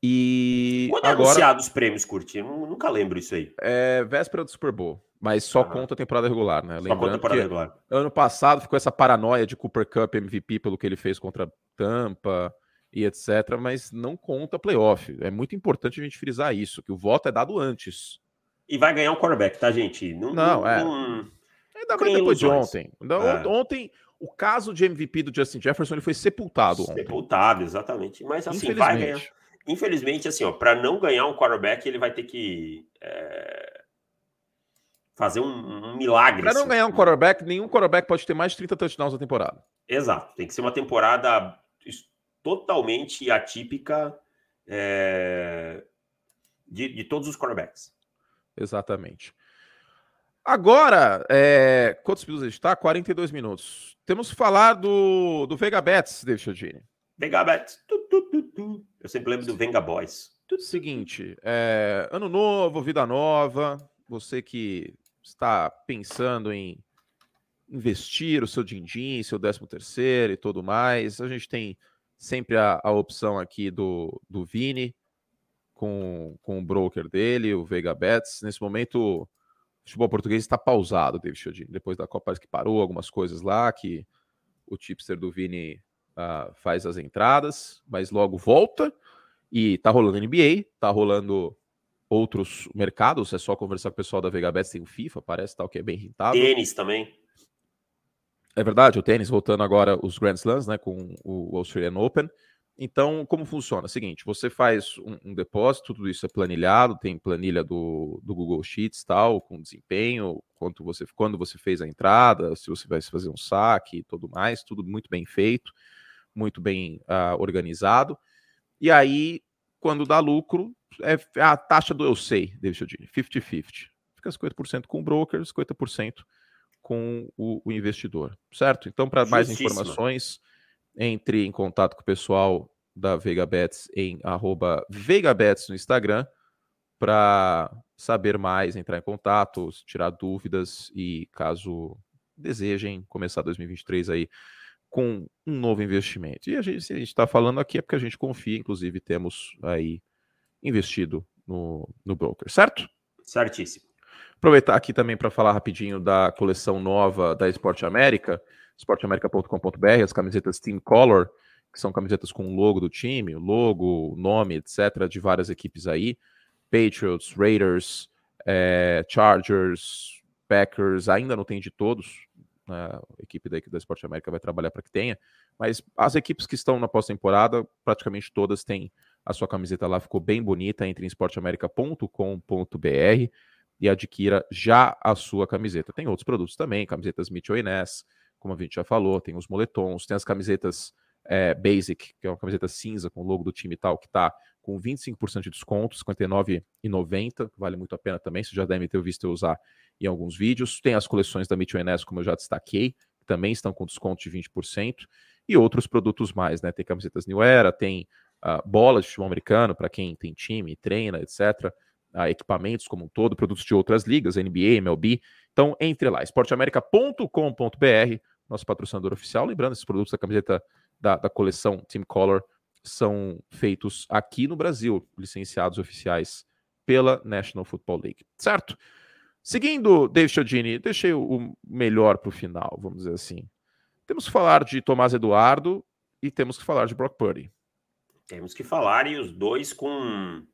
E Quando é agora anunciado os prêmios, Curti? Nunca lembro isso aí. é véspera do Super Bowl, mas só conta a temporada regular, né? Só Lembrando conta para que regular. ano passado ficou essa paranoia de Cooper Cup MVP pelo que ele fez contra Tampa e etc, mas não conta playoff. É muito importante a gente frisar isso, que o voto é dado antes. E vai ganhar um quarterback, tá, gente? Não, Não, é. não- Ainda mais depois de ontem. Então, É. Ontem, o caso de MVP do Justin Jefferson ele foi sepultado ontem. Sepultado, exatamente. Mas assim, vai ganhar. Infelizmente. Assim, ó, para não ganhar um quarterback, ele vai ter que é, fazer um, um milagre. Para não assim. ganhar um quarterback, nenhum quarterback pode ter mais de 30 touchdowns na temporada. Exato. Tem que ser uma temporada totalmente atípica é, de, de todos os quarterbacks. Exatamente. Agora, é... quantos minutos a gente está? 42 minutos. Temos que falar do, do Vega Bets, David Chodini. Venga tu. Eu sempre lembro do Venga Boys. Seguinte, é, ano novo, vida nova. Você que está pensando em investir o seu din-din, seu 13 terceiro e tudo mais, a gente tem sempre a, a opção aqui do, do Vini com, com o broker dele, o Vega Bets. Nesse momento, o futebol português está pausado, David Chodini. Depois da Copa parece que parou algumas coisas lá, que o tipster do Vini ah, faz as entradas, mas logo volta. E tá rolando NBA, tá rolando outros mercados, é só conversar com o pessoal da Vega tem o FIFA, parece tal que é bem rentável. Tênis também. É verdade, o tênis voltando agora os Grand Slams, né, com o Australian Open. Então, como funciona? Seguinte, você faz um, um depósito, tudo isso é planilhado, tem planilha do, do Google Sheets, tal, com desempenho, quanto você, quando você fez a entrada, se você vai fazer um saque e tudo mais, tudo muito bem feito, muito bem ah, organizado. E aí, quando dá lucro, é a taxa do eu sei, David Chodini, 50-50. Fica 50% com o broker, 50% com o, o investidor, certo? Então, para mais informações, entre em contato com o pessoal da Vega Bets em arroba VegaBets no Instagram para saber mais, entrar em contato, tirar dúvidas e caso desejem começar 2023 aí com um novo investimento. E a gente, se a gente está falando aqui é porque a gente confia, inclusive temos aí investido no, no broker, certo? Certíssimo. Aproveitar aqui também para falar rapidinho da coleção nova da Esporte América, esporteamerica.com.br, as camisetas Team Color, que são camisetas com o logo do time, o logo, nome, etc., de várias equipes aí. Patriots, Raiders, eh, Chargers, Packers, ainda não tem de todos. Né, A equipe da, da Esporte América vai trabalhar para que tenha. Mas as equipes que estão na pós-temporada, praticamente todas têm a sua camiseta lá, ficou bem bonita. Entre em esporteamerica.com.br e adquira já a sua camiseta. Tem outros produtos também, camisetas Mitchell Ness, como a gente já falou, tem os moletons, tem as camisetas é, Basic, que é uma camiseta cinza com o logo do time e tal, que está com 25% de desconto, R$ 59,90, vale muito a pena também, você já deve ter visto eu usar em alguns vídeos. Tem as coleções da Mitchell Ness, como eu já destaquei, que também estão com desconto de 20%, e outros produtos mais, né? Tem camisetas New Era, tem uh, bolas de futebol americano para quem tem time, treina, etc. Uh, ah, equipamentos como um todo, produtos de outras ligas, NBA, MLB. Então, entre lá, esporteamerica.com.br, nosso patrocinador oficial. Lembrando, esses produtos da camiseta da, da coleção Team Color são feitos aqui no Brasil, licenciados oficiais pela National Football League, certo? Seguindo David Chodini, deixei o melhor para o final, vamos dizer assim. Temos que falar de Tomás Eduardo e temos que falar de Brock Purdy. Temos que falar e os dois com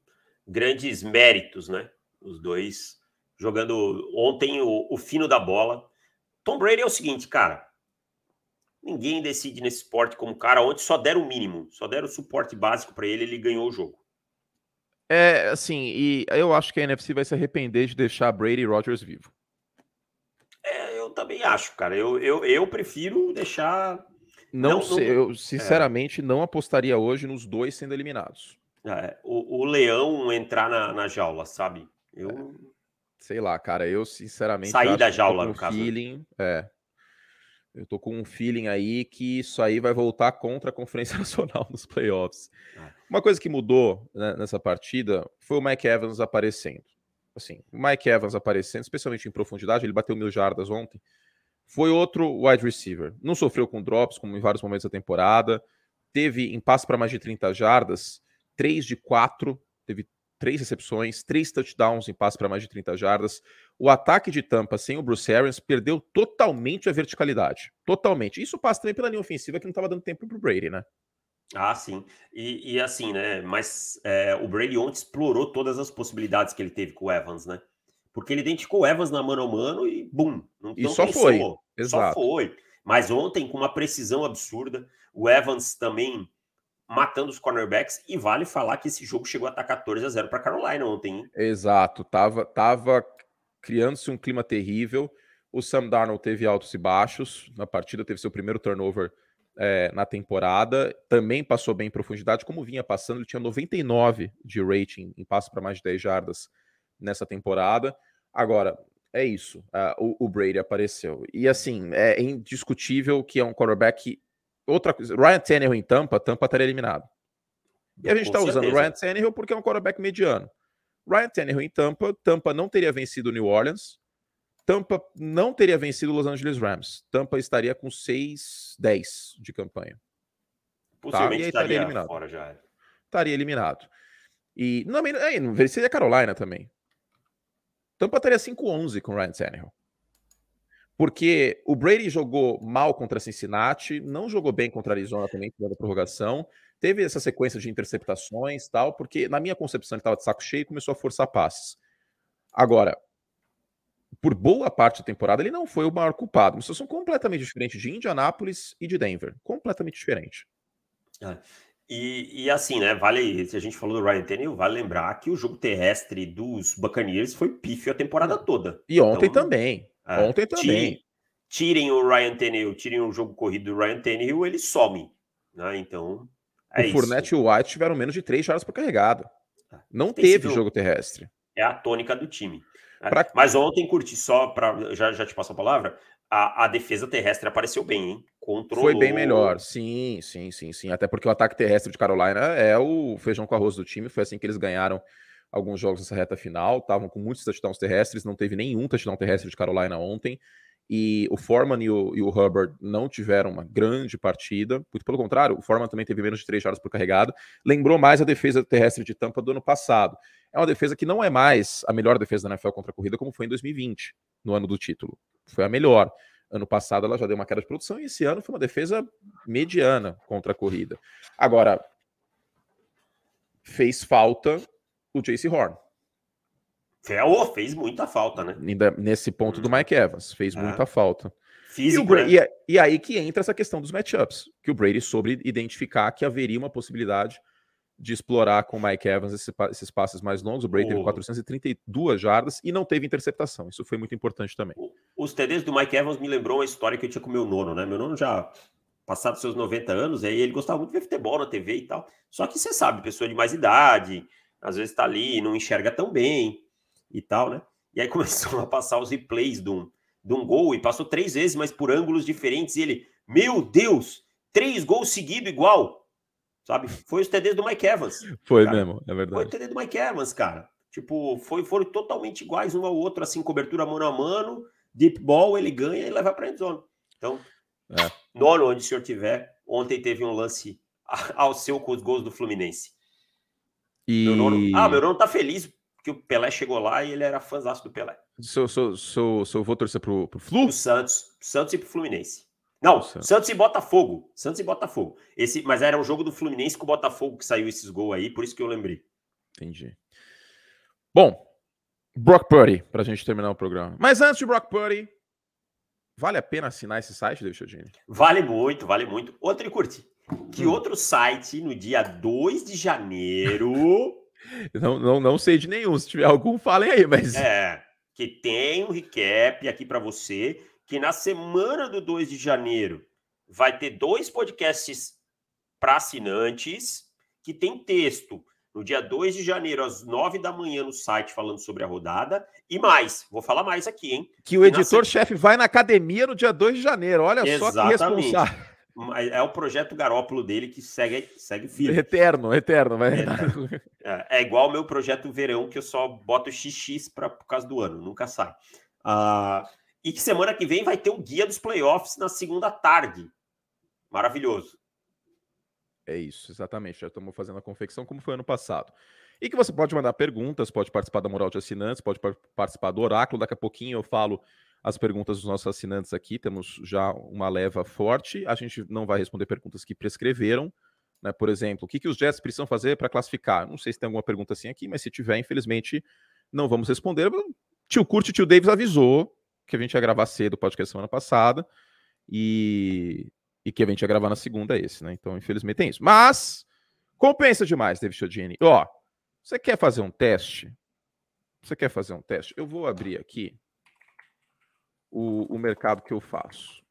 grandes méritos, né? Os dois jogando ontem o, o fino da bola. Tom Brady é o seguinte, cara. Ninguém decide nesse esporte como cara. Ontem só deram o mínimo, só deram o suporte básico para ele, ele ganhou o jogo. É, assim, e eu acho que a NFC vai se arrepender de deixar Brady e Rodgers vivo. É, eu também acho, cara. Eu, eu, eu prefiro deixar. Não, não sei, eu sinceramente é. não apostaria hoje nos dois sendo eliminados. É, o, o, leão entrar na, na jaula, sabe? Eu. É, sei lá, cara, eu sinceramente. Sair da jaula, no caso. Né? Feeling, é. Eu tô com um feeling aí que isso aí vai voltar contra a Conferência *laughs* Nacional nos playoffs. É. Uma coisa que mudou né, nessa partida foi o Mike Evans aparecendo. Assim, o Mike Evans aparecendo, especialmente em profundidade, ele bateu mil jardas ontem. Foi outro wide receiver. Não sofreu com drops, como em vários momentos da temporada. Teve em passe para mais de 30 jardas, 3 de 4. Teve três recepções, três touchdowns em passe para mais de 30 jardas. O ataque de Tampa sem o Bruce Arians perdeu totalmente a verticalidade. Totalmente. Isso passa também pela linha ofensiva que não estava dando tempo para o Brady, né? Ah, sim. E, e assim, né? Mas é, o Brady ontem explorou todas as possibilidades que ele teve com o Evans, né? Porque ele identificou o Evans na mano a mano e bum. Não, e só pensou, foi. Exato. Só foi. Mas ontem, com uma precisão absurda, o Evans também matando os cornerbacks. E vale falar que esse jogo chegou a estar 14 a 0 para Carolina ontem. Hein? Exato, tava, tava criando-se um clima terrível. O Sam Darnold teve altos e baixos na partida, teve seu primeiro turnover é, na temporada. Também passou bem em profundidade, como vinha passando. Ele tinha 99 de rating em passo para mais de 10 jardas nessa temporada. Agora, é isso. Uh, o, o, Brady apareceu. E assim, é indiscutível que é um quarterback outra coisa, Ryan Tannehill em Tampa, Tampa estaria eliminado. E a gente está usando Ryan Tannehill porque é um quarterback mediano. Ryan Tannehill em Tampa, Tampa não teria vencido New Orleans, Tampa não teria vencido Los Angeles Rams. Tampa estaria com 6-10 de campanha. Possivelmente tá? estaria eliminado. fora já. Estaria eliminado. E não, é, não venceria a Carolina também. Tampa estaria 5-11 com Ryan Tannehill. Porque o Brady jogou mal contra Cincinnati, não jogou bem contra Arizona também, da prorrogação. Teve essa sequência de interceptações tal, porque na minha concepção ele estava de saco cheio e começou a forçar passes. Agora, por boa parte da temporada, ele não foi o maior culpado. Uma situação completamente diferente de Indianápolis e de Denver. Completamente diferente. É. E, e, assim, né? Vale. Se a gente falou do Ryan Tannehill, vale lembrar que o jogo terrestre dos Buccaneers foi pífio a temporada toda. E ontem então, também. É, Ontem também. Tirem, o Ryan Tannehill, tirem o jogo corrido do Ryan Tannehill, ele some. Né? Então, é o Fournette e o White tiveram menos de três jardas por carregado. É, Não Tem teve sido... jogo terrestre. É a tônica do time. Né? Pra... Mas ontem, curti só para já, já te passo a palavra, a, a, defesa terrestre apareceu bem, hein? Controlou... Foi bem melhor, sim, sim, sim, sim. Até porque o ataque terrestre de Carolina é o feijão com arroz do time. Foi assim que eles ganharam alguns jogos nessa reta final, estavam com muitos touchdowns terrestres, não teve nenhum touchdown terrestre de Carolina ontem, e o Foreman e o, e o Hubbard não tiveram uma grande partida, muito pelo contrário, o Foreman também teve menos de 3 jardas por carregado, lembrou mais a defesa terrestre de Tampa do ano passado. É uma defesa que não é mais a melhor defesa da NFL contra a corrida, como foi em 2020, no ano do título. Foi a melhor. Ano passado ela já deu uma queda de produção e esse ano foi uma defesa mediana contra a corrida. Agora, fez falta o Jace Horn. Oh, fez muita falta, né? Ainda nesse ponto do hum. Mike Evans, fez é. muita falta. Físico, e, Brady, né? e, e, aí que entra essa questão dos matchups, que o Brady soube identificar que haveria uma possibilidade de explorar com o Mike Evans esse, esses passes mais longos. O Brady oh. teve 432 jardas e não teve interceptação. Isso foi muito importante também. Os TDs do Mike Evans me lembrou uma história que eu tinha com meu nono, né? Meu nono já passado seus 90 anos, aí ele gostava muito de ver futebol na TV e tal. Só que você sabe, pessoa de mais idade, às vezes tá ali, não enxerga tão bem e tal, né? E aí *laughs* começou a passar os replays de um, de um gol e passou três vezes, mas por ângulos diferentes. E ele, meu Deus, três gols seguidos igual. Sabe? Foi os TDs do Mike Evans. Foi cara. mesmo, é verdade. Foi o TD do Mike Evans, cara. Tipo, foi, foram totalmente iguais um ao outro, assim, cobertura mano a mano, deep ball, ele ganha e leva para endzone. Então, é. nono onde o senhor tiver. Ontem teve um lance ao seu com os gols do Fluminense. E... Meu nono... Ah, meu nono tá feliz que o Pelé chegou lá e ele era fãzão do Pelé. Sou, sou, sou, sou, vou torcer pro, pro Flu? Pro Santos. Santos e pro Fluminense. Não, Santos. Santos e Botafogo. Santos e Botafogo. Esse, mas era um jogo do Fluminense com o Botafogo que saiu esses gols aí, por isso que eu lembrei. Entendi. Bom, Brock Purdy, pra gente terminar o programa. Mas antes de Brock Purdy, vale a pena assinar esse site, David Chodini? Vale muito, vale muito. Outro e curte. Que outro site, no dia 2 de janeiro... *laughs* não, não, não sei de nenhum. Se tiver algum, falem aí, mas... É, que tem um recap aqui para você que na semana do 2 de janeiro vai ter dois podcasts para assinantes que tem texto no dia 2 de janeiro, às 9 da manhã, no site, falando sobre a rodada. E mais, vou falar mais aqui, hein? Que o editor-chefe vai na academia no dia 2 de janeiro. Olha Exatamente. só que responsável. É o projeto Garópolo dele que segue, segue firme. Eterno, eterno. Vai... É, é igual o meu projeto Verão, que eu só boto XX pra, por causa do ano, nunca sai. Uh, e que semana que vem vai ter o guia dos playoffs na segunda tarde. Maravilhoso. É isso, exatamente. Já estamos fazendo a confecção como foi ano passado. E que você pode mandar perguntas, pode participar da Moral de Assinantes, pode participar do Oráculo. Daqui a pouquinho eu falo as perguntas dos nossos assinantes aqui. Temos já uma leva forte. A gente não vai responder perguntas que prescreveram. Né? Por exemplo, o que, que os Jets precisam fazer para classificar? Não sei se tem alguma pergunta assim aqui, mas se tiver, infelizmente, não vamos responder. Tio Curte, tio Davis avisou que a gente ia gravar cedo o podcast semana passada e, e que a gente ia gravar na segunda esse, né? Então, infelizmente tem isso. Mas compensa demais, David Chodini. Ó, você quer fazer um teste? Você quer fazer um teste? Eu vou abrir aqui o, o mercado que eu faço.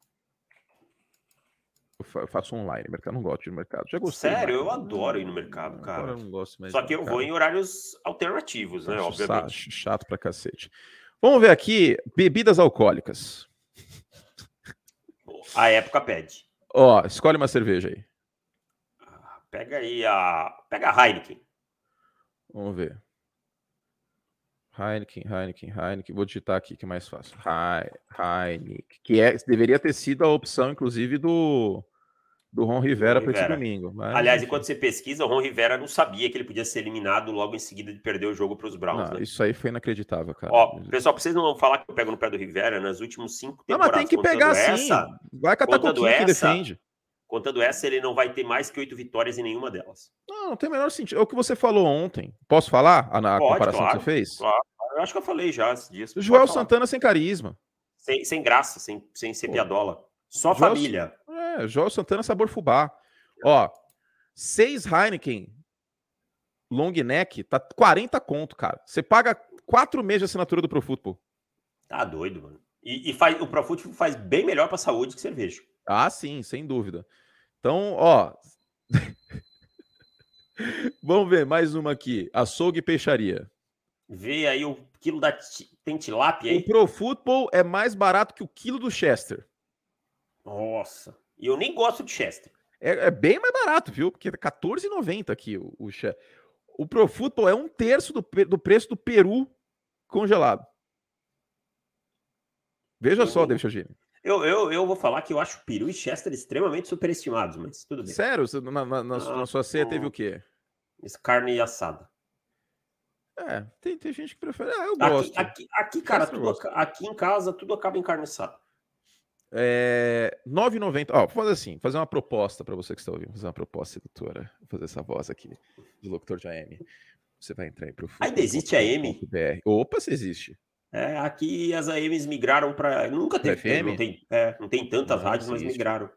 Eu faço online, mercado não gosto de mercado. Já gostei. Sério, mais. eu adoro ir no mercado, cara. Agora eu não gosto mais. Só que eu vou em horários alternativos, né? Obviamente. Chato pra cacete. Vamos ver aqui, bebidas alcoólicas. A época pede. Ó, escolhe uma cerveja aí. Ah, pega aí a. Pega a Heineken. Vamos ver. Heineken, Heineken, Heineken. Vou digitar aqui que é mais fácil. Heineken. Que é, deveria ter sido a opção, inclusive, do do Ron Rivera para esse domingo. Mas... Aliás, enquanto você pesquisa, o Ron Rivera não sabia que ele podia ser eliminado logo em seguida de perder o jogo para os Browns. Não, né? Isso aí foi inacreditável, cara. Ó, pessoal, pra vocês não falar que eu pego no pé do Rivera, nas últimas cinco temporadas. Não, mas tem que pegar sim. Vai catar coquinho essa, que defende. Contando essa, ele não vai ter mais que oito vitórias em nenhuma delas. Não, não tem o menor sentido. É o que você falou ontem. Posso falar a, a Pode, comparação claro, que você fez? Claro. Eu acho que eu falei já dias. Joel Santana sem carisma. Sem, sem graça, sem, sem ser Pô. piadola. Só Joel, família. É, Joel Santana sabor fubá. Ó, seis Heineken long neck tá 40 conto, cara. Você paga quatro meses de assinatura do Pro Football. Tá doido, mano. E, e faz, o Pro Football faz bem melhor pra saúde que cerveja. Ah, sim, sem dúvida. Então, ó. *laughs* Vamos ver mais uma aqui. Açougue e peixaria. Vê aí o quilo da. Tem tilápia aí? O Pro Football é mais barato que o quilo do Chester. Nossa. E eu nem gosto de Chester. É, é bem mais barato, viu? Porque é R$14,90 aqui o, o, o Pro Football é um terço do, do preço do Peru congelado. Veja eu, só, David Chagini. Eu, eu, eu vou falar que eu acho Peru e Chester extremamente superestimados, mas tudo bem. Sério? Na, na, na, ah, na sua ceia teve o quê? Carne assada. É, tem, tem gente que prefere. Ah, eu gosto. Aqui, aqui, aqui cara, tudo, aqui em casa tudo acaba em carne assada. É, 9,90. Ó, vou fazer assim, fazer uma proposta para você que está ouvindo, fazer uma proposta sedutora, vou fazer essa voz aqui do locutor de AM. Você vai entrar aí pro Ainda existe a AM? Opa, se existe. É, aqui as AMs migraram para nunca teve, FM? Não tem, é, não tem tantas não, rádios, mas migraram.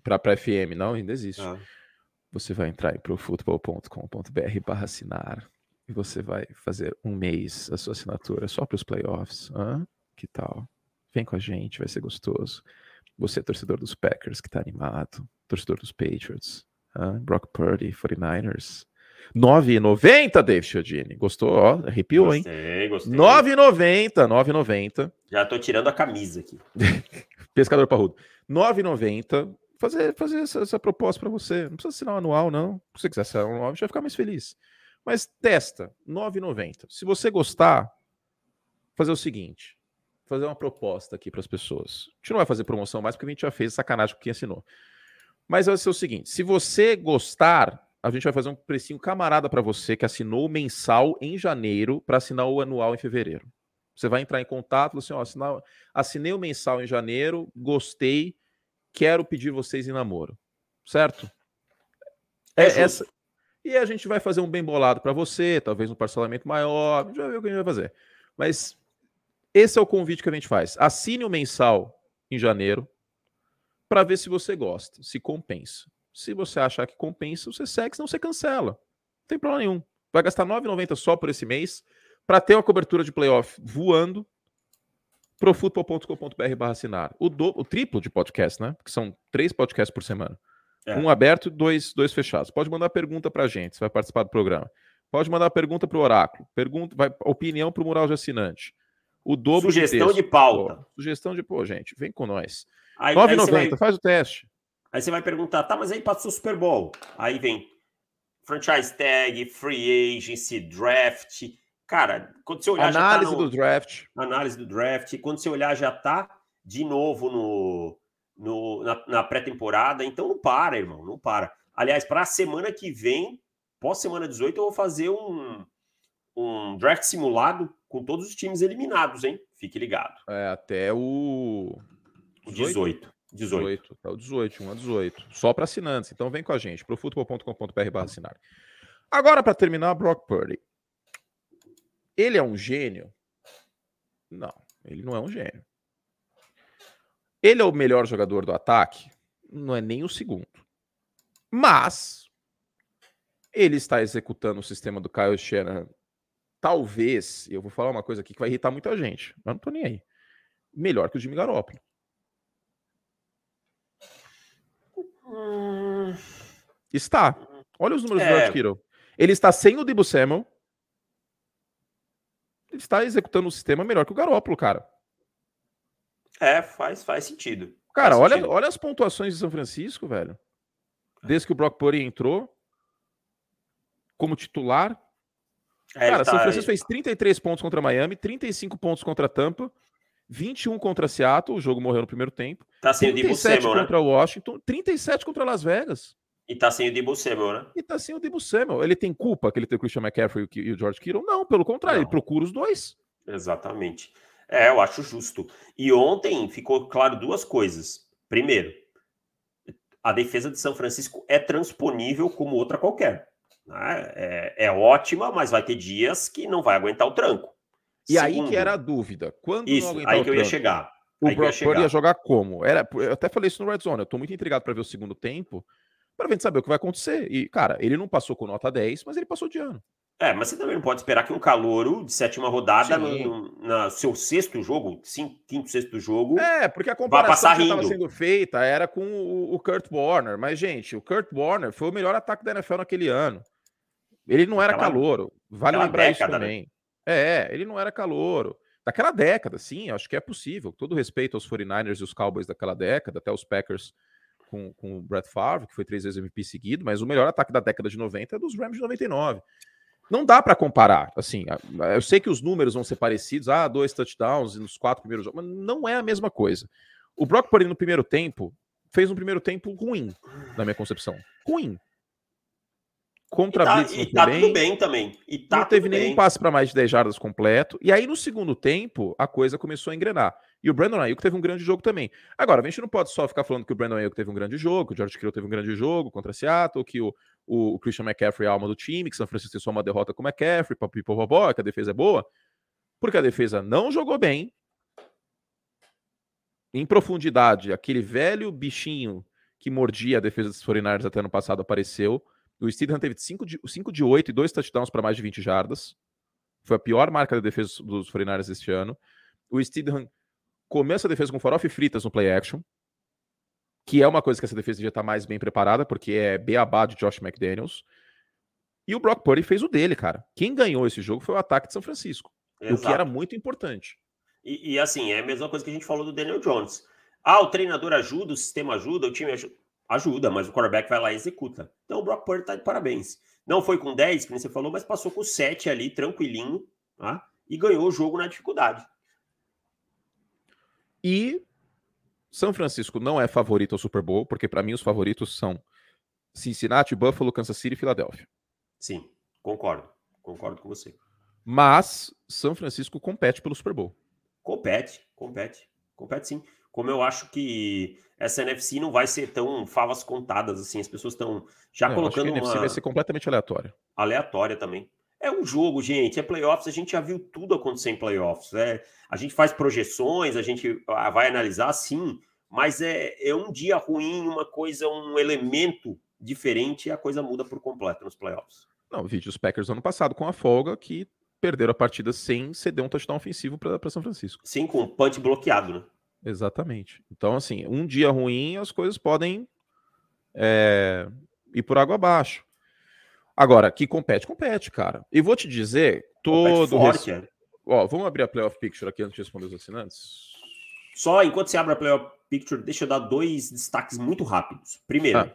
Para FM não, ainda existe. Ah. Você vai entrar em profutbol.com.br/barra assinar e você vai fazer um mês a sua assinatura só para os playoffs. Hã? Que tal? Vem com a gente, vai ser gostoso. Você é torcedor dos Packers que tá animado. torcedor dos Patriots. Ah, Brock Purdy, 49ers. 9,90, Dave Chiodini. Gostou? Ó, arrepiou, gostei, hein? Gostei, 9,90, 9,90. Já tô tirando a camisa aqui. *laughs* Pescador parrudo. 9,90. Fazer, fazer essa, essa proposta para você. Não precisa assinar um anual, não. Se você quiser assinar um anual, a gente vai ficar mais feliz. Mas testa, 9,90. Se você gostar, fazer o seguinte. Fazer uma proposta aqui para as pessoas. A gente não vai fazer promoção mais porque a gente já fez sacanagem com quem assinou. Mas vai ser o seguinte: se você gostar, a gente vai fazer um precinho camarada para você que assinou o mensal em janeiro para assinar o anual em fevereiro. Você vai entrar em contato, assim, ó, assinar, assinei o mensal em janeiro, gostei, quero pedir vocês em namoro. Certo? É, é essa. E a gente vai fazer um bem bolado para você, talvez um parcelamento maior, a gente vai ver o que a gente vai fazer. Mas esse é o convite que a gente faz. Assine o mensal em janeiro para ver se você gosta, se compensa. Se você achar que compensa, você segue, senão você cancela. Não tem problema nenhum. Vai gastar R$ 9,90 só por esse mês para ter uma cobertura de playoff voando profutbol.com.br barra assinar. O, do, o triplo de podcast, né? Que são três podcasts por semana. É. Um aberto e dois, dois fechados. Pode mandar pergunta para a gente, você vai participar do programa. Pode mandar pergunta para o Oráculo. Pergunta, vai, opinião para o mural de assinante. O dobro Sugestão de, de pauta. Pô, sugestão de, pô, gente, vem com nós. 9,90, vai... faz o teste. Aí você vai perguntar, tá, mas aí passou o Super Bowl. Aí vem franchise tag, free agency, draft. Cara, quando você olhar análise já tá no... do draft. Análise do draft. Quando você olhar já tá de novo no, no na, na pré-temporada. Então não para, irmão, não para. Aliás, para a semana que vem, pós semana 18, eu vou fazer um, um draft simulado com todos os times eliminados, hein? Fique ligado. É, até o 18. 18. 18. Até o 18, 1 a 18. Só para assinantes. Então vem com a gente, profutbol.com.br barra assinar. Agora, para terminar, Brock Purdy. Ele é um gênio? Não, ele não é um gênio. Ele é o melhor jogador do ataque? Não é nem o segundo. Mas ele está executando o sistema do Kyle Shanahan. Talvez, eu vou falar uma coisa aqui que vai irritar muita gente, mas não tô nem aí. Melhor que o Jimmy Garoppolo. Hum... Está. Olha os números é. do George Kittle. Ele está sem o Debo Samuel. Ele está executando o sistema melhor que o Garópolo, cara. É, faz, faz sentido. Cara, faz olha, sentido. olha as pontuações de São Francisco, velho. Desde que o Brock Purdy entrou como titular. É, cara, tá, São Francisco ele... fez 33 pontos contra Miami, 35 pontos contra Tampa, 21 contra Seattle, o jogo morreu no primeiro tempo. Tá sem 37 o Samuel, contra né? Washington, 37 contra Las Vegas. E tá sem o Debo Samuel, né? E tá sem o Debo Samuel. Ele tem culpa que ele tem o Christian McCaffrey e o George Kittle? Não, pelo contrário, Não. ele procura os dois. Exatamente. É, eu acho justo. E ontem ficou claro duas coisas. Primeiro, a defesa de São Francisco é transponível como outra qualquer. Né? É, é ótima, mas vai ter dias que não vai aguentar o tranco. E Segundo, aí que era a dúvida. Quando isso, aí que eu ia chegar. O Brock Purdy ia jogar como? Era, eu até falei isso no Red Zone. Eu tô muito intrigado para ver o segundo tempo, para ver saber o que vai acontecer. E, cara, ele não passou com nota 10, mas ele passou de ano. É, mas você também não pode esperar que um calouro de sétima rodada, no, no, seu sexto jogo, cinco, quinto, sexto jogo. É, porque a comparação que estava sendo feita era com o, o, Kurt Warner. Mas, gente, o Kurt Warner foi o melhor ataque da NFL naquele ano. Ele não era aquela, calouro. Vale lembrar década, isso né? também. Né? É, ele não era calouro. Daquela década, sim, acho que é possível. Todo respeito aos 49ers e os Cowboys daquela década, até os Packers com, com o Brett Favre, que foi três vezes MVP seguido, mas o melhor ataque da década de 90 é dos Rams de 99. Não dá para comparar, assim, eu sei que os números vão ser parecidos, ah, dois touchdowns nos quatro primeiros jogos, mas não é a mesma coisa. O Brock Purdy no primeiro tempo fez um primeiro tempo ruim, na minha concepção. Ruim. Contra e tá, Blitz e tá bem, tudo bem também. E tá não teve nenhum bem. passe para mais de 10 jardas completo. E aí, no segundo tempo, a coisa começou a engrenar. E o Brandon Ayuk teve um grande jogo também. Agora, a gente não pode só ficar falando que o Brandon Ayuk teve um grande jogo, que o George Kittle teve um grande jogo contra Seattle, que o, o, o Christian McCaffrey é a alma do time, que São Francisco tem só uma derrota com o McCaffrey, papi, popopó, que a defesa é boa. Porque a defesa não jogou bem. Em profundidade, aquele velho bichinho que mordia a defesa dos 49ers até ano passado apareceu. O Steedham teve 5 de, 5 de 8 e dois touchdowns para mais de 20 jardas. Foi a pior marca da defesa dos 49ers este ano. O Steedham começa a defesa com farofa e fritas no play action. que é uma coisa que essa defesa devia estar mais bem preparada, porque é beabá de Josh McDaniels. E o Brock Purdy fez o dele, cara. Quem ganhou esse jogo foi o ataque de São Francisco, Exato. o que era muito importante. E, e, assim, é a mesma coisa que a gente falou do Daniel Jones. Ah, o treinador ajuda, o sistema ajuda, o time ajuda. Ajuda, mas o quarterback vai lá e executa. Então o Brock Purdy tá de parabéns. Não foi com 10, que você falou, mas passou com 7 ali, tranquilinho, tá? e ganhou o jogo na dificuldade. E São Francisco não é favorito ao Super Bowl, porque para mim os favoritos são Cincinnati, Buffalo, Kansas City e Filadélfia. Sim, concordo. Concordo com você. Mas São Francisco compete pelo Super Bowl. Compete, compete. Compete sim. Como eu acho que essa NFC não vai ser tão favas contadas assim, as pessoas estão já não, colocando acho que a NFC vai ser completamente aleatória. Aleatória também. É um jogo, gente. É playoffs, a gente já viu tudo acontecer em playoffs. É, a gente faz projeções, a gente ah, vai analisar sim, mas é, é um dia ruim, uma coisa, um elemento diferente e a coisa muda por completo nos playoffs. Não, vi os Packers ano passado com a folga que perderam a partida sem ceder um touchdown ofensivo para São Francisco. Sim, com o punch bloqueado, né? Exatamente. Então, assim, um dia ruim, as coisas podem é, ir por água abaixo. Agora, que compete, compete, cara. E vou te dizer, todo. Forte, res... é. Ó, vamos abrir a playoff picture aqui antes de responder os assinantes. Só enquanto você abre a playoff picture, deixa eu dar dois destaques muito rápidos. Primeiro, ah.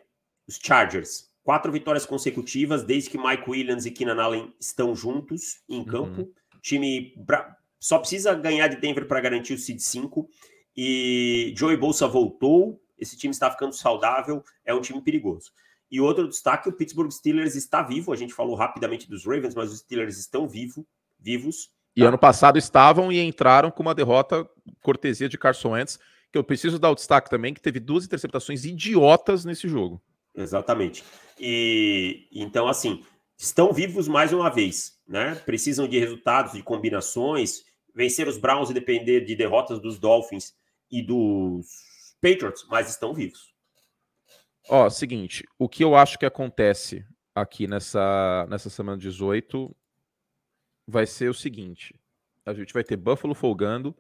os Chargers. Quatro vitórias consecutivas desde que Mike Williams e Keenan Allen estão juntos em campo. Uhum. Time bra... só precisa ganhar de Denver para garantir o seed 5. E Joey Bolsa voltou. Esse time está ficando saudável. É um time perigoso. E outro destaque, o Pittsburgh Steelers está vivo. A gente falou rapidamente dos Ravens, mas os Steelers estão vivo, vivos. E tá? ano passado estavam e entraram com uma derrota cortesia de Carson Wentz, que eu preciso dar o destaque também, que teve duas interceptações idiotas nesse jogo. Exatamente. E então, assim, estão vivos mais uma vez, né? Precisam de resultados, de combinações. Vencer os Browns e depender de derrotas dos Dolphins e dos Patriots, mas estão vivos. Ó, seguinte, o que eu acho que acontece aqui nessa, nessa semana 18 vai ser o seguinte: a gente vai ter Buffalo folgando,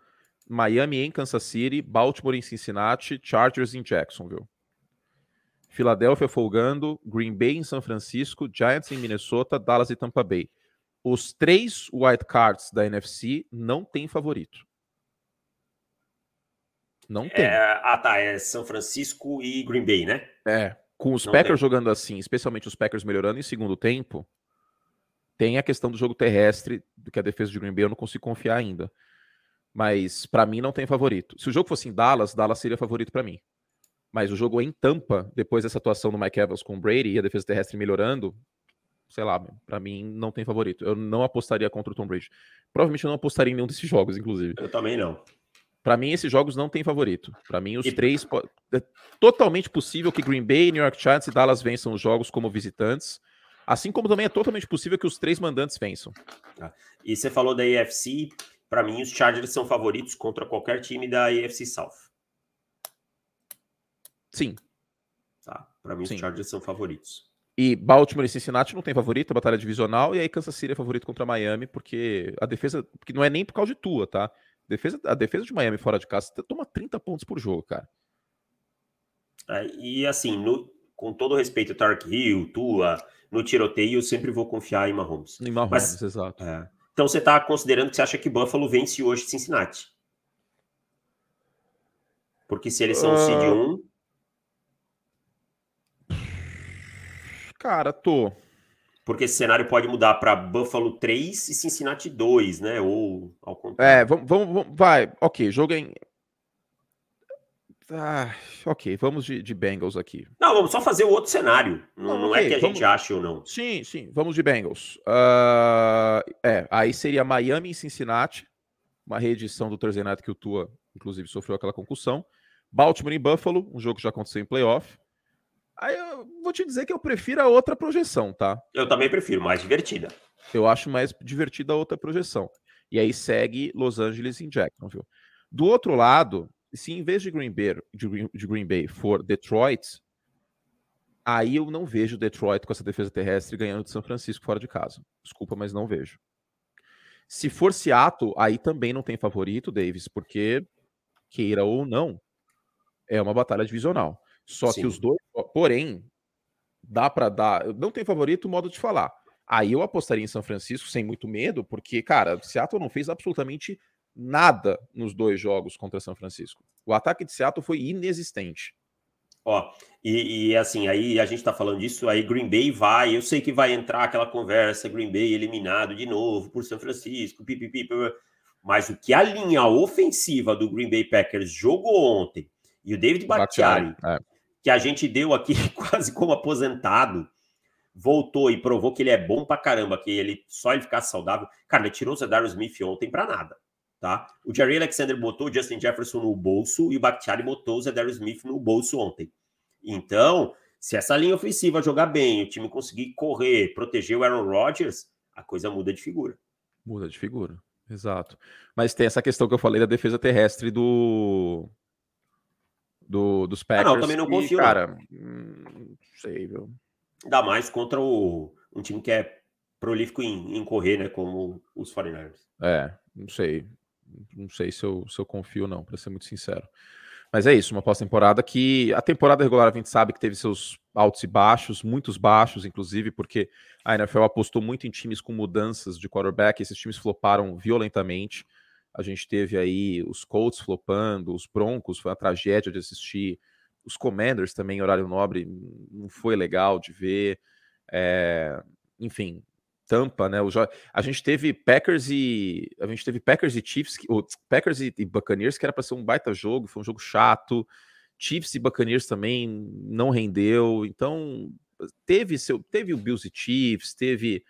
Miami em Kansas City, Baltimore em Cincinnati, Chargers em Jacksonville. Filadélfia folgando, Green Bay em São Francisco, Giants em Minnesota, Dallas e Tampa Bay. Os três wild cards da NFC não têm favorito. Não tem. É, ah, tá. É São Francisco e Green Bay, né? É. Com os Não Packers tem. jogando assim, especialmente os Packers melhorando em segundo tempo, tem a questão do jogo terrestre, do que a defesa de Green Bay eu não consigo confiar ainda. Mas para mim não tem favorito. Se o jogo fosse em Dallas, Dallas seria favorito para mim. Mas o jogo em Tampa, depois dessa atuação do Mike Evans com o Brady e a defesa terrestre melhorando, sei lá, para mim não tem favorito. Eu não apostaria contra o Tom Brady. Provavelmente eu não apostaria em nenhum desses jogos, inclusive. Eu também não. Para mim, esses jogos não têm favorito. Para mim, os e... três. É totalmente possível que Green Bay, New York Giants e Dallas vençam os jogos como visitantes. Assim como também é totalmente possível que os três mandantes vençam. Tá. E você falou da AFC. Para mim, os Chargers são favoritos contra qualquer time da AFC South. Sim. Tá. Para mim, Sim. os Chargers são favoritos. E Baltimore e Cincinnati não tem favorito, a batalha divisional, e aí Kansas City é favorito contra Miami, porque a defesa, porque não é nem por causa de tua, tá? Defesa, a defesa de Miami fora de casa toma 30 pontos por jogo, cara. É, e assim, no, com todo respeito, Tark Hill, Tua, no tiroteio, eu sempre vou confiar em Mahomes. Em Mahomes, Mas, exato. É, então você está considerando que você acha que Buffalo vence hoje Cincinnati? Porque se eles são uh... seed 1. Cara, tô. Porque esse cenário pode mudar para Buffalo 3 e Cincinnati 2, né? Ou ao contrário. É, vamos, vamos, vai. Ok, jogo em. Ah, ok, vamos de, de, Bengals aqui. Não, vamos só fazer o outro cenário. Não, não, okay, é que a vamos... gente ache ou não. Sim, sim, vamos de Bengals. Uh, é, aí seria Miami e Cincinnati, uma reedição do Thursday Night que o Tua, inclusive, sofreu aquela concussão. Baltimore e Buffalo, um jogo que já aconteceu em playoff. Aí eu vou te dizer que eu prefiro a outra projeção, tá? Eu também prefiro, mais divertida. Eu acho mais divertida a outra projeção. E aí segue Los Angeles em Jacksonville. Do outro lado, se em vez de Green Bay, de Green, de Green Bay for Detroit, aí eu não vejo Detroit com essa defesa terrestre ganhando de São Francisco fora de casa. Desculpa, mas não vejo. Se for Seattle, aí também não tem favorito, Davis, porque queira ou não, é uma batalha divisional. Só Sim. que os dois, porém, dá para dar. Não tem favorito, modo de falar. Aí eu apostaria em São Francisco sem muito medo, porque, cara, Seattle não fez absolutamente nada nos dois jogos contra São Francisco. O ataque de Seattle foi inexistente. Ó, e, e, assim, aí a gente tá falando disso, aí Green Bay vai, eu sei que vai entrar aquela conversa, Green Bay eliminado de novo por São Francisco, pipipi, mas o que a linha ofensiva do Green Bay Packers jogou ontem, e o David Bakhtiari, é. Que a gente deu aqui *laughs* quase como aposentado, voltou e provou que ele é bom pra caramba, que ele só ele ficar saudável. Cara, ele tirou o Zedaro Smith ontem pra nada, tá? O Jerry Alexander botou o Justin Jefferson no bolso e o Bakhtiari botou o Zedaro Smith no bolso ontem. Então, se essa linha ofensiva jogar bem, o time conseguir correr, proteger o Aaron Rodgers, a coisa muda de figura. Muda de figura, exato. Mas tem essa questão que eu falei da defesa terrestre do do, dos Packers. Ah, não, também não confio. E, cara, não. Hum, sei, viu? Ainda mais contra o, um time que é prolífico em, em correr, né? Como os 49ers. É, não sei. Não sei se eu, se eu confio, não, para ser muito sincero. Mas é isso, uma pós-temporada que a temporada regular a gente sabe que teve seus altos e baixos, muitos baixos, inclusive, porque a NFL apostou muito em times com mudanças de quarterback, esses times floparam violentamente. A gente teve aí os Colts flopando, os Broncos, foi uma tragédia de assistir. Os Commanders também, horário nobre, não foi legal de ver. É, enfim, Tampa, né? A gente teve Packers e a gente teve Packers e Chiefs, ou Packers e, e Buccaneers que era para ser um baita jogo, foi um jogo chato. Chiefs e Buccaneers também não rendeu. Então teve seu, teve o Bills e Chiefs, teve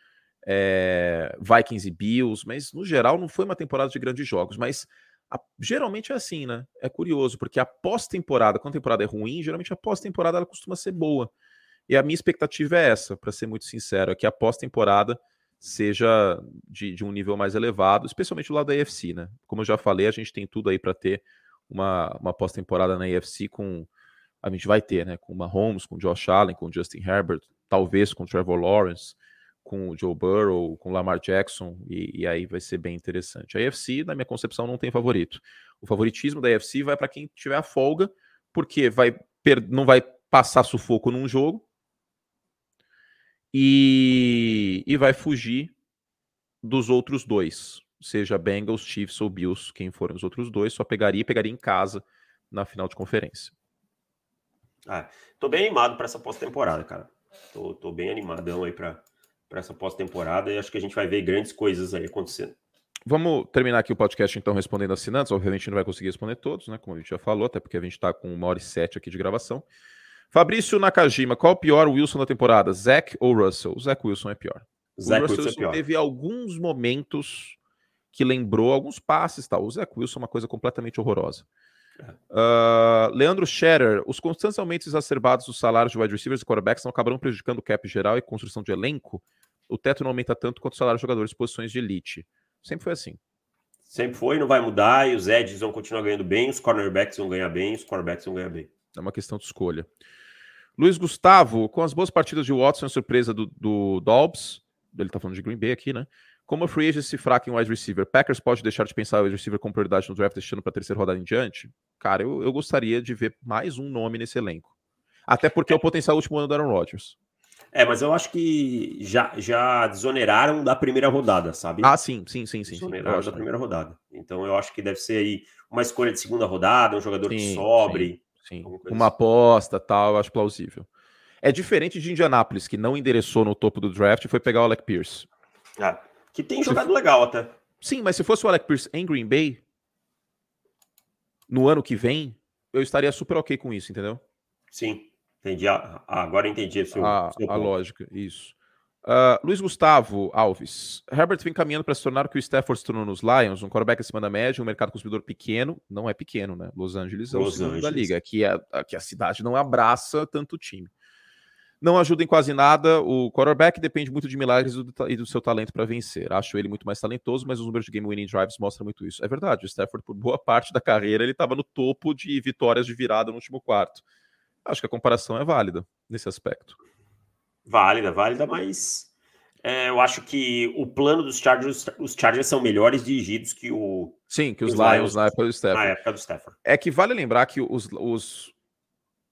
é, Vikings e Bills, mas no geral não foi uma temporada de grandes jogos. Mas a, geralmente é assim, né? É curioso porque a pós-temporada, quando a temporada é ruim, geralmente a pós-temporada ela costuma ser boa. E a minha expectativa é essa, para ser muito sincero, é que a pós-temporada seja de, de, um nível mais elevado, especialmente do lado da AFC, né? Como eu já falei, a gente tem tudo aí para ter uma, uma pós-temporada na AFC com. A gente vai ter, né? Com Mahomes, com Josh Allen, com Justin Herbert, talvez com Trevor Lawrence, com o Joe Burrow, com Lamar Jackson, e, e aí vai ser bem interessante. A AFC, na minha concepção, não tem favorito. O favoritismo da AFC vai para quem tiver a folga, porque vai não vai passar sufoco num jogo, e, e vai fugir dos outros dois, seja Bengals, Chiefs ou Bills, quem forem os outros dois, só pegaria e pegaria em casa na final de conferência. Ah, tô bem animado para essa pós-temporada, cara. Tô, tô bem animadão aí para essa pós-temporada e acho que a gente vai ver grandes coisas aí acontecendo. Vamos terminar aqui o podcast então respondendo assinantes. Obviamente não vai conseguir responder todos, né? Como a gente já falou, até porque a gente está com uma hora e sete aqui de gravação. Fabrício Nakajima, qual o pior Wilson da temporada? Zach ou Russell? O Zach Wilson é pior. Zach o Russell Wilson é pior. teve alguns momentos que lembrou alguns passes tal. O Zach Wilson é uma coisa completamente horrorosa. Uh, Leandro Scherer, os constantes aumentos exacerbados dos salários de wide receivers e quarterbacks não acabarão prejudicando o cap geral e construção de elenco? O teto não aumenta tanto quanto o salário de jogadores de posições de elite. Sempre foi assim. Sempre foi, não vai mudar, e os edges vão continuar ganhando bem, os cornerbacks vão ganhar bem, os quarterbacks vão ganhar bem. É uma questão de escolha. Luiz Gustavo, com as boas partidas de Watson, a surpresa do, do Dobbs, ele tá falando de Green Bay aqui, né? Como a free agency fraca em wide receiver, Packers pode deixar de pensar o wide receiver com prioridade no draft, deixando para terceira rodada em diante? Cara, eu, eu gostaria de ver mais um nome nesse elenco. Até porque é o potencial último ano do Aaron Rodgers. É, mas eu acho que já, já desoneraram da primeira rodada, sabe? Ah, sim, sim, sim, sim. Desoneraram sim, da primeira rodada. Então eu acho que deve ser aí uma escolha de segunda rodada, um jogador sim, que sobre. Sim. Sim, uma assim. aposta tal, eu acho plausível. É diferente de Indianápolis, que não endereçou no topo do draft e foi pegar o Alec Pierce. Ah, que tem jogado se... legal até. Sim, mas se fosse o Alec Pierce em Green Bay, no ano que vem, eu estaria super ok com isso, entendeu? Sim, entendi. Agora entendi seu, a, seu a lógica, isso. Uh, Luiz Gustavo Alves. Herbert vem caminhando para se tornar o que o Stafford se tornou nos Lions, um quarterback acima da média, um mercado consumidor pequeno. Não é pequeno, né? Los Angeles é Los o segundo da liga. Aqui, é, aqui a cidade não abraça tanto o time. Não ajuda em quase nada. O quarterback depende muito de milagres e do, e do seu talento para vencer. Acho ele muito mais talentoso, mas os números de game winning drives mostram muito isso. É verdade, o Stafford, por boa *laughs* parte da carreira, ele estava no topo de vitórias de virada no último quarto. Acho que a comparação é válida nesse aspecto. Válida, válida, mas é, eu acho que o plano dos Chargers, os Chargers são melhores dirigidos que o. Sim, que os, os Lions, Lions, na época do Stafford. Na época do Stafford. É que vale lembrar que os, os,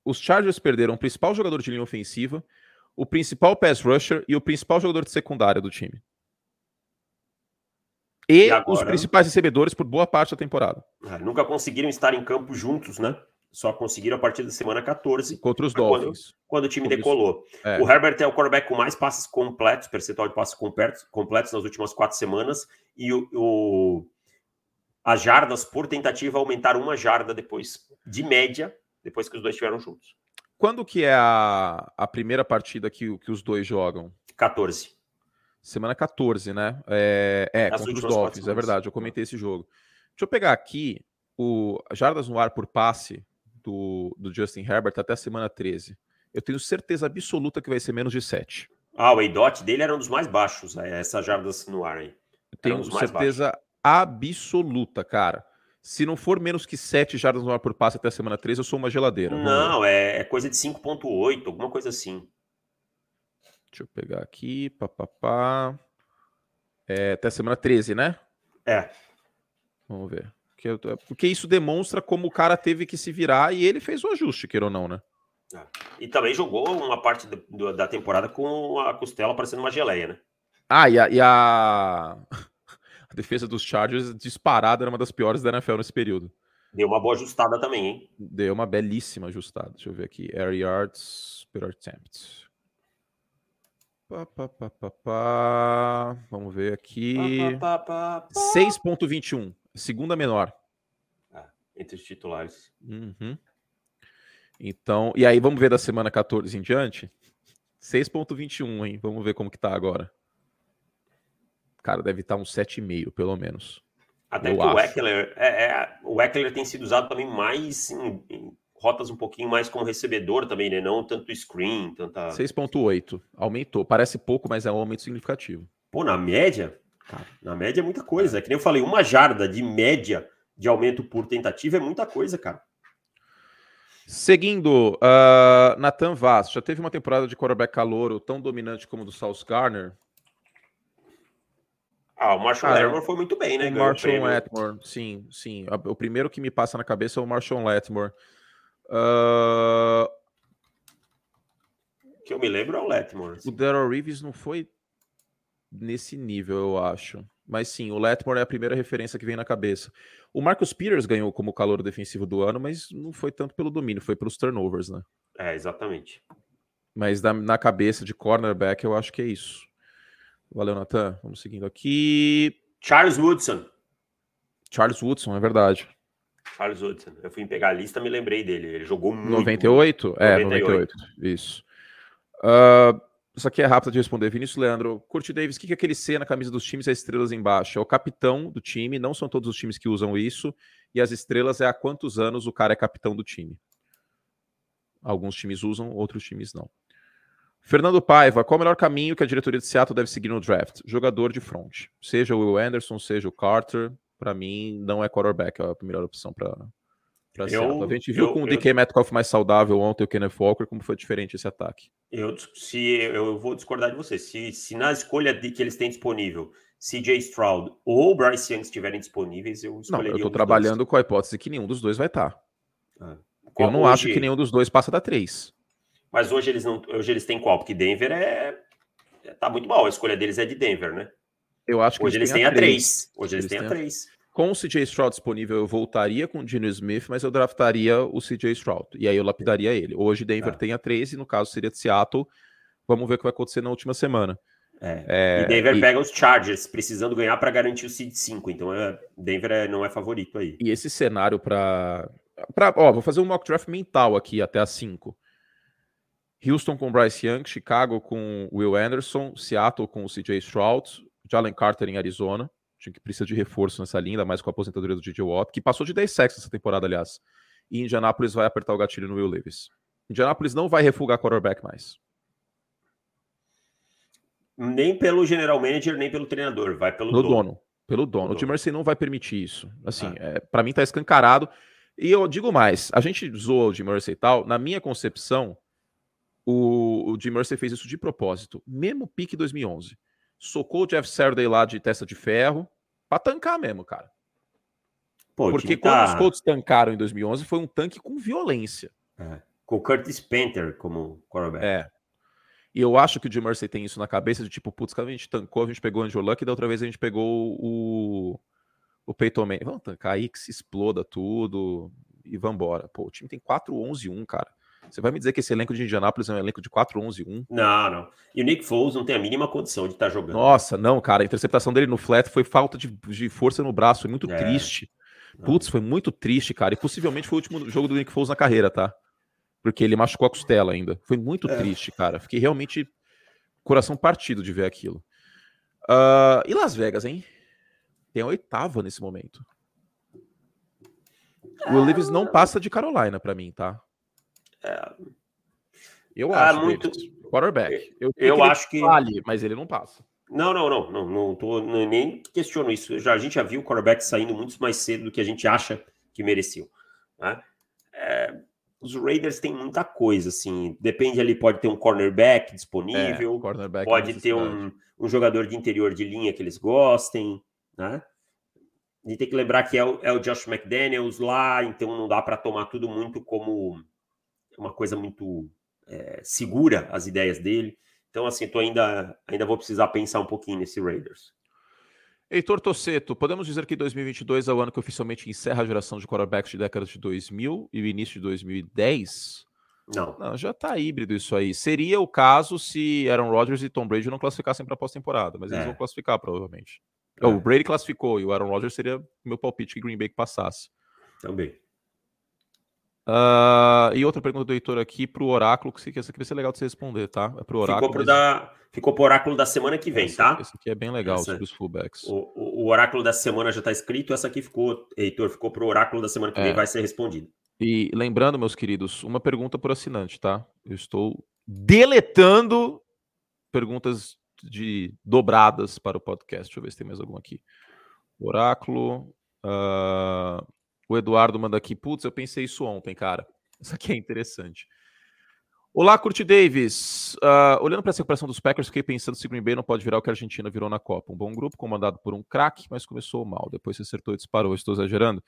os Chargers perderam o principal jogador de linha ofensiva, o principal pass rusher e o principal jogador de secundária do time. E, e agora, os principais recebedores por boa parte da temporada. É, nunca conseguiram estar em campo juntos, né? Só conseguiram a partir da semana 14. Contra os Dolphins. Quando, quando, o time decolou. É. O Herbert é o quarterback com mais passes completos, percentual de passes completos nas últimas quatro semanas. E o, o, as jardas por tentativa aumentaram uma jarda depois, de média, depois que os dois estiveram juntos. Quando que é a, a primeira partida que, que os dois jogam? 14. Semana 14, né? É, é contra os Dolphins, é verdade, eu comentei esse jogo. Deixa eu pegar aqui o jardas no ar por passe do, do Justin Herbert até a semana 13. Eu tenho certeza absoluta que vai ser menos de 7. Ah, o EIDOT dele era um dos mais baixos, é, essas jardas no ar aí. Eu tenho um certeza absoluta, cara. Se não for menos que 7 jardas no ar por passe até a semana 13, eu sou uma geladeira. Não, é, é, coisa de 5.8, alguma coisa assim. Deixa eu pegar aqui, papapá. É, até a semana 13, né? É. Vamos ver. Porque, porque isso demonstra como o cara teve que se virar e ele fez o ajuste, queira ou não, né? É. E também jogou uma parte do, da temporada com a costela parecendo uma geleia, né? Ah, e a, e a... *laughs* a defesa dos Chargers disparada era uma das piores da NFL nesse período. Deu uma boa ajustada também, hein? Deu uma belíssima ajustada. Deixa eu ver aqui. Air yards per attempt. Pá, pá, pá, pá, pá. Vamos ver aqui. 6.21. Segunda menor. Ah, entre os titulares. Uhum. Então, e aí vamos ver da semana 14 em diante? 6.21, hein? Vamos ver como que tá agora. Cara, deve estar tá uns 7,5, pelo menos. Até que acho. o Eckler, é, é, o Eckler tem sido usado também mais em, em, rotas um pouquinho mais como recebedor também, né? Não tanto screen, tanta... 6.8, aumentou. Parece pouco, mas é um aumento significativo. Pô, na média, Cara, na média é muita coisa. É que nem eu falei, uma jarda de média de aumento por tentativa é muita coisa, cara. Seguindo, uh, Nathan Vaz, já teve uma temporada de quarterback calouro tão dominante como o do South Garner? Ah, o Marshall Lattimore foi muito bem, né? O Marshall Lattimore, sim, sim. O primeiro que me passa na cabeça é o Marshall Lattimore. Uh... Que eu me lembro é o Lattimore. Assim. O Daryl Reeves não foi nesse nível, eu acho. Mas sim, o Letmore é a primeira referência que vem na cabeça. O Marcus Peters ganhou como calor defensivo do ano, mas não foi tanto pelo domínio, foi pelos turnovers, né? É, exatamente. Mas na, na cabeça de cornerback, eu acho que é isso. Valeu, Nathan. Vamos seguindo aqui. Charles Woodson. Charles Woodson, é verdade. Charles Woodson. Eu fui pegar a lista, me lembrei dele. Ele jogou muito. 98? Muito. É, 98. 98. Isso. Uh, isso aqui é rápido de responder. Vinícius Leandro, Curti Davis, o que é aquele C na camisa dos times e as estrelas embaixo? É o capitão do time, não são todos os times que usam isso, e as estrelas é há quantos anos o cara é capitão do time. Alguns times usam, outros times não. Fernando Paiva, qual o melhor caminho que a diretoria de Seattle deve seguir no draft? Jogador de front. Seja o Will Anderson, seja o Carter, para mim não é quarterback, é a melhor opção para eu, a gente viu eu, com o DK eu, Metcalf mais saudável ontem, o Kenneth Walker, como foi diferente esse ataque. Eu, se, eu vou discordar de você. Se, se na escolha de, que eles têm disponível, CJ Stroud ou Bryce Young estiverem disponíveis, eu escolheria. Não, eu tô trabalhando dois. com a hipótese que nenhum dos dois vai estar. Tá. Ah. Eu não hoje... acho que nenhum dos dois passa da 3. Mas hoje eles não. Hoje eles têm qual? Porque Denver é. Tá muito mal. A escolha deles é de Denver, né? Eu acho que hoje eles têm a 3. Hoje eles, eles têm a 3. Com o CJ Stroud disponível, eu voltaria com o Geno Smith, mas eu draftaria o CJ Stroud. E aí eu lapidaria ele. Hoje Denver é. tem a 13, no caso seria de Seattle. Vamos ver o que vai acontecer na última semana. É. É, e Denver e... pega os Chargers, precisando ganhar para garantir o seed 5. Então é, Denver é, não é favorito aí. E esse cenário para. Ó, vou fazer um mock draft mental aqui até a 5. Houston com Bryce Young, Chicago com Will Anderson, Seattle com o CJ Stroud, Jalen Carter em Arizona time que precisa de reforço nessa linha, mais com a aposentadoria do DJ Watt, que passou de 10 sacks essa temporada, aliás. E Indianapolis vai apertar o gatilho no Will Levis. Indianapolis não vai refugar quarterback mais. Nem pelo general manager, nem pelo treinador, vai pelo dono. dono. Pelo dono. O Jim Mercy não vai permitir isso. Assim, ah. é, para mim tá escancarado. E eu digo mais, a gente zoa o Jim Mercy e tal, na minha concepção, o, o Jim Mercy fez isso de propósito. Mesmo pique 2011 socou o Jeff Saturday lá de testa de ferro para tancar mesmo, cara. Pô, Porque quando tá... os Colts tancaram em 2011 foi um tanque com violência. É. Com o Curtis Panther como quarterback. É. E eu acho que o Jim Mercy tem isso na cabeça de tipo, putz, quando a gente tancou, a gente pegou o Andrew Luck e da outra vez a gente pegou o, o Peyton Manning. Vamos tancar aí que se exploda tudo e vambora. Pô, o time tem 4-11-1, cara. Você vai me dizer que esse elenco de Indianápolis é um elenco de 4-11-1? Não, não. E o Nick Foles não tem a mínima condição de estar tá jogando. Nossa, não, cara. A interceptação dele no flat foi falta de, de força no braço. Foi muito é. triste. Putz, foi muito triste, cara. E possivelmente foi o último jogo do Nick Foles na carreira, tá? Porque ele machucou a costela ainda. Foi muito é. triste, cara. Fiquei realmente coração partido de ver aquilo. Uh, e Las Vegas, hein? Tem a oitava nesse momento. O Levis não passa de Carolina para mim, tá? É... Eu ah, acho. Muito... Quarterback. Eu, eu acho que. Vale, mas ele não passa. Não, não, não, não, não tô, nem questiono isso. Já, a gente já viu o quarterback saindo muito mais cedo do que a gente acha que mereceu. Né? É, os Raiders têm muita coisa, assim. Depende ali, pode ter um cornerback disponível, é, cornerback pode ter um, um, jogador de interior de linha que eles gostem, né? A gente tem que lembrar que é o, é o Josh McDaniels lá, então não dá para tomar tudo muito como uma coisa muito é, segura, as ideias dele. Então, assim, tô ainda, ainda vou precisar pensar um pouquinho nesse Raiders. Heitor Tosseto, podemos dizer que 2022 é o ano que oficialmente encerra a geração de quarterbacks de décadas de 2000 e o início de 2010? Não. Não, já tá híbrido isso aí. Seria o caso se Aaron Rodgers e Tom Brady não classificassem para a pós-temporada, mas é. eles vão classificar provavelmente. É. O Brady classificou e o Aaron Rodgers seria meu palpite que Green Bay passasse. Também. Uh, e outra pergunta do Heitor aqui para o Oráculo, que essa aqui vai ser legal de você responder, tá? É pro Oráculo. Ficou, pro mas... da... Ficou pro Oráculo da semana que vem, esse, tá? Esse aqui é bem legal, essa... sobre os fullbacks. O, o, o, Oráculo da semana já está escrito, essa aqui ficou, Heitor, ficou pro Oráculo da semana que é. vem, vai ser respondido. E lembrando, meus queridos, uma pergunta por assinante, tá? Eu estou deletando perguntas de dobradas para o podcast. Deixa eu ver se tem mais algum aqui. Oráculo. Uh... O Eduardo manda aqui, putz, eu pensei isso ontem, cara. *laughs* Isso aqui é interessante. Olá, Curti Davis. Uh, olhando para essa recuperação dos Packers, fiquei pensando se Green Bay não pode virar o que a Argentina virou na Copa. Um bom grupo, comandado por um craque, mas começou mal. Depois se acertou e disparou. Estou exagerando.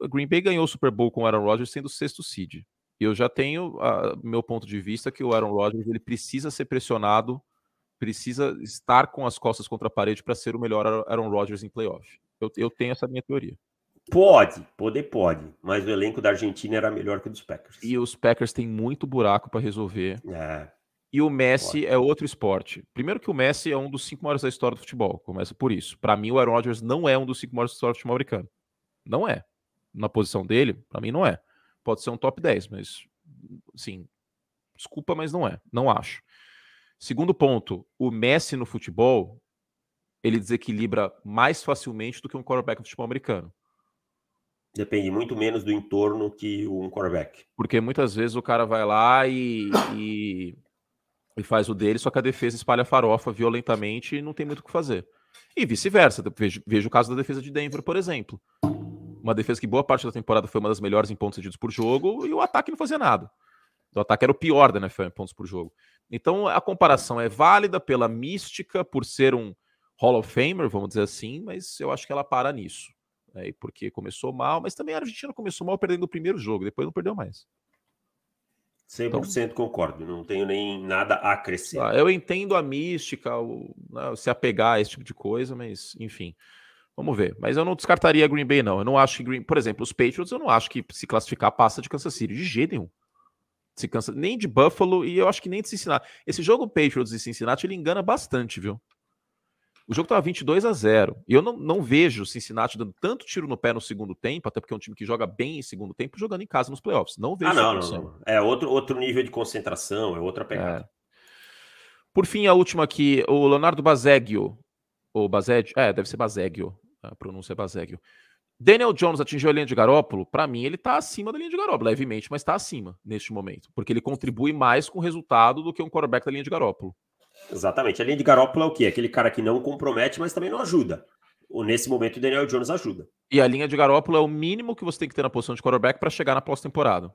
O Green Bay ganhou o Super Bowl com o Aaron Rodgers sendo o sexto seed. E eu já tenho uh, meu ponto de vista que o Aaron Rodgers ele precisa ser pressionado, precisa estar com as costas contra a parede para ser o melhor Aaron Rodgers em playoff. Eu, eu tenho essa minha teoria. Pode, poder pode, mas o elenco da Argentina era melhor que o dos Packers. E os Packers têm muito buraco para resolver. É, e o Messi pode. é outro esporte. Primeiro que o Messi é um dos cinco maiores da história do futebol, começa por isso. Para mim, o Aaron Rodgers não é um dos cinco maiores da história do futebol americano. Não é. Na posição dele, para mim não é. Pode ser um top 10, mas, sim, desculpa, mas não é. Não acho. Segundo ponto, o Messi no futebol, ele desequilibra mais facilmente do que um quarterback no futebol americano. Depende muito menos do entorno que um quarterback. Porque muitas vezes o cara vai lá e, e, e, faz o dele, só que a defesa espalha farofa violentamente e não tem muito o que fazer. E vice-versa. Vejo, vejo o caso da defesa de Denver, por exemplo. Uma defesa que boa parte da temporada foi uma das melhores em pontos cedidos por jogo e o ataque não fazia nada. O ataque era o pior da NFL em pontos por jogo. Então a comparação é válida pela mística, por ser um Hall of Famer, vamos dizer assim, mas eu acho que ela para nisso né, porque começou mal, mas também a Argentina começou mal perdendo o primeiro jogo, depois não perdeu mais. 100% então, concordo, não tenho nem nada a crescer. Ah, eu entendo a mística, o, né, se apegar a esse tipo de coisa, mas enfim, vamos ver. Mas eu não descartaria Green Bay, não. Eu não acho que Green, por exemplo, os Patriots, eu não acho que se classificar passa de Kansas City de jeito nenhum. Se cansa, nem de Buffalo e eu acho que nem de Cincinnati. Esse jogo Patriots e Cincinnati ele engana bastante, viu? O jogo estava 22 a 0. E eu não, não vejo o Cincinnati dando tanto tiro no pé no segundo tempo, até porque é um time que joga bem em segundo tempo, jogando em casa nos playoffs. Não vejo ah, não, não, não, É outro, outro nível de concentração, é outra pegada. É. Por fim, a última aqui, o Leonardo Bazeggio. Ou Bazeggio? É, deve ser Bazeggio. A pronúncia é Bazeggio. Daniel Jones atingiu a linha de Garópolo? Para mim, ele está acima da linha de Garópolo, levemente, mas está acima neste momento, porque ele contribui mais com o resultado do que um quarterback da linha de Garópolo. Exatamente. A linha de Garoppolo é o quê? Aquele cara que não compromete, mas também não ajuda. Nesse momento, o Daniel Jones ajuda. E a linha de Garoppolo é o mínimo que você tem que ter na posição de quarterback para chegar na pós-temporada.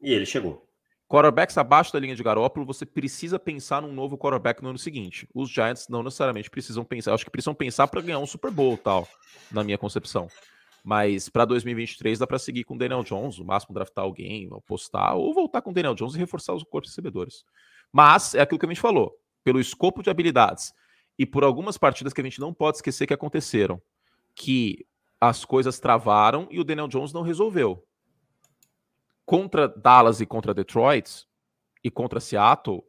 E ele chegou. Quarterbacks abaixo da linha de Garoppolo, você precisa pensar num novo quarterback no ano seguinte. Os Giants não necessariamente precisam pensar. Acho que precisam pensar para ganhar um Super Bowl, tal, na minha concepção. Mas para 2023 dá para seguir com o Daniel Jones, o máximo draftar alguém, apostar, ou voltar com o Daniel Jones e reforçar os corpos recebedores. Mas é aquilo que a gente falou, pelo escopo de habilidades e por algumas partidas que a gente não pode esquecer que aconteceram, que as coisas travaram e o Daniel Jones não resolveu. Contra Dallas e contra Detroit e contra Seattle,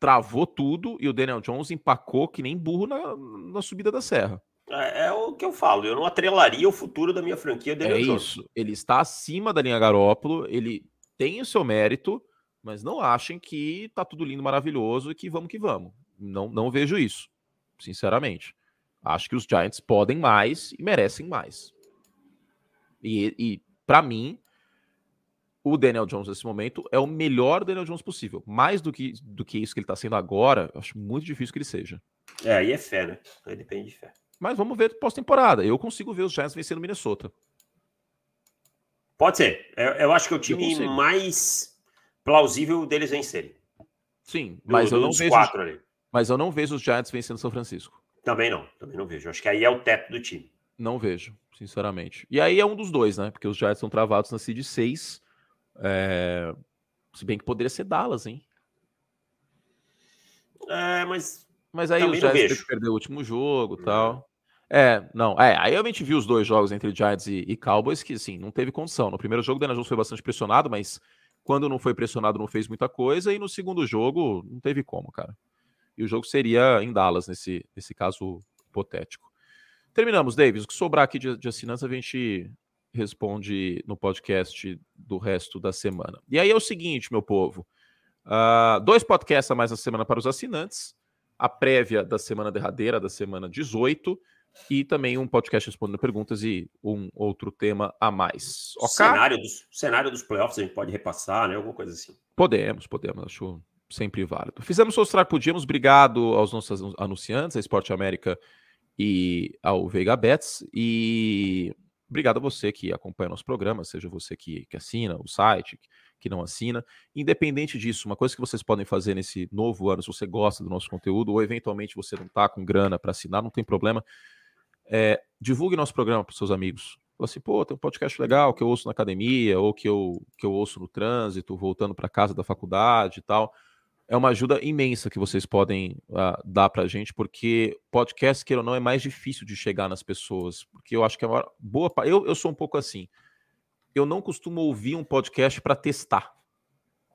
travou tudo e o Daniel Jones empacou que nem burro na, na subida da serra. É, é, o que eu falo, eu não atrelaria o futuro da minha franquia Daniel é Jones. isso, ele está acima da linha Garópolo, ele tem o seu mérito, mas não achem que tá tudo lindo, maravilhoso e que vamos que vamos. Não, não vejo isso, sinceramente. Acho que os Giants podem mais e merecem mais. E, e para mim, o Daniel Jones nesse momento é o melhor Daniel Jones possível. Mais do que, do que isso que ele está sendo agora, acho muito difícil que ele seja. É, aí é fé, né? Aí depende de fé. Mas vamos ver pós-temporada. Eu consigo ver os Giants vencendo Minnesota. Pode ser. Eu, eu acho que é o time mais plausível deles vencerem. Sim, mas do, eu não vejo. Ali. Mas eu não vejo os Giants vencendo São Francisco. Também não, também não vejo. Acho que aí é o teto do time. Não vejo, sinceramente. E aí é um dos dois, né? Porque os Giants estão travados na seed 6. É... Se bem que poderia ser Dallas, hein? É, mas. Mas aí os Giants perder o último jogo e tal. É, não. É, aí a gente viu os dois jogos entre Giants e, e Cowboys que, assim, não teve condição. No primeiro jogo, o Daniel Jones foi bastante pressionado, mas quando não foi pressionado, não fez muita coisa. E no segundo jogo, não teve como, cara e o jogo seria em Dallas, nesse, nesse caso hipotético. Terminamos, Davis. O que sobrar aqui de, de assinantes a gente responde no podcast do resto da semana. E aí é o seguinte, meu povo: uh, dois podcasts a mais na semana para os assinantes, a prévia da semana derradeira, da semana 18, e também um podcast respondendo perguntas e um outro tema a mais. Okay? Cenário, dos, cenário dos playoffs a gente pode repassar, né? Alguma coisa assim. Podemos, podemos. Acho sempre válido. Fizemos mostrar que podíamos. Obrigado aos nossos anunciantes, a Esporte América e ao Veiga Bets. E obrigado a você que acompanha nosso programa, seja você que, que assina o site, que não assina. Independente disso, uma coisa que vocês podem fazer nesse novo ano, se você gosta do nosso conteúdo, ou eventualmente você não está com grana para assinar, não tem problema. É, divulgue nosso programa para seus amigos. Fala assim, pô, tem um podcast legal que eu ouço na academia, ou que eu, que eu ouço no trânsito, voltando para casa da faculdade e tal é uma ajuda imensa que vocês podem uh, dar para a gente, porque podcast, queira ou não, é mais difícil de chegar nas pessoas, porque eu acho que é uma boa. Eu, eu sou um pouco assim. Eu não costumo ouvir um podcast para testar.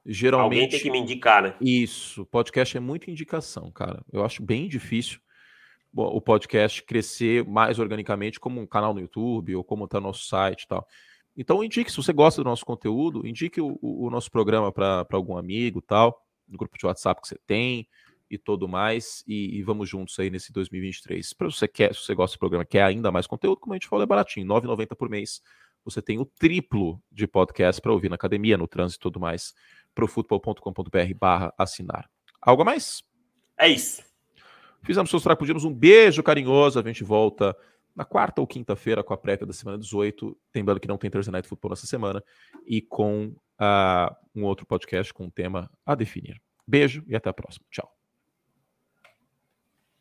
Geralmente. Alguém tem que me indicar, né? Isso. Podcast é muita indicação, cara. Eu acho bem difícil o podcast crescer mais organicamente como um canal no YouTube ou como está no nosso site e tal. Então indique, se você gosta do nosso conteúdo, indique o, o nosso programa para algum amigo tal no grupo de WhatsApp que você tem e tudo mais. E, e vamos juntos aí nesse 2023. Para você quer, se você gosta do programa, quer ainda mais conteúdo, como a gente falou, é baratinho, R$ 9,90 por mês. Você tem o triplo de podcast para ouvir na academia, no trânsito e tudo mais. profutbol.com.br barra assinar. Algo a mais? É isso. Fizemos seus trapudimos. Um beijo carinhoso. A gente volta na quarta ou quinta-feira com a prévia da semana 18. Lembrando que não tem Thursday Night Football nessa semana. E com uh, um outro podcast com um tema a definir. Beijo e até a próxima. Tchau.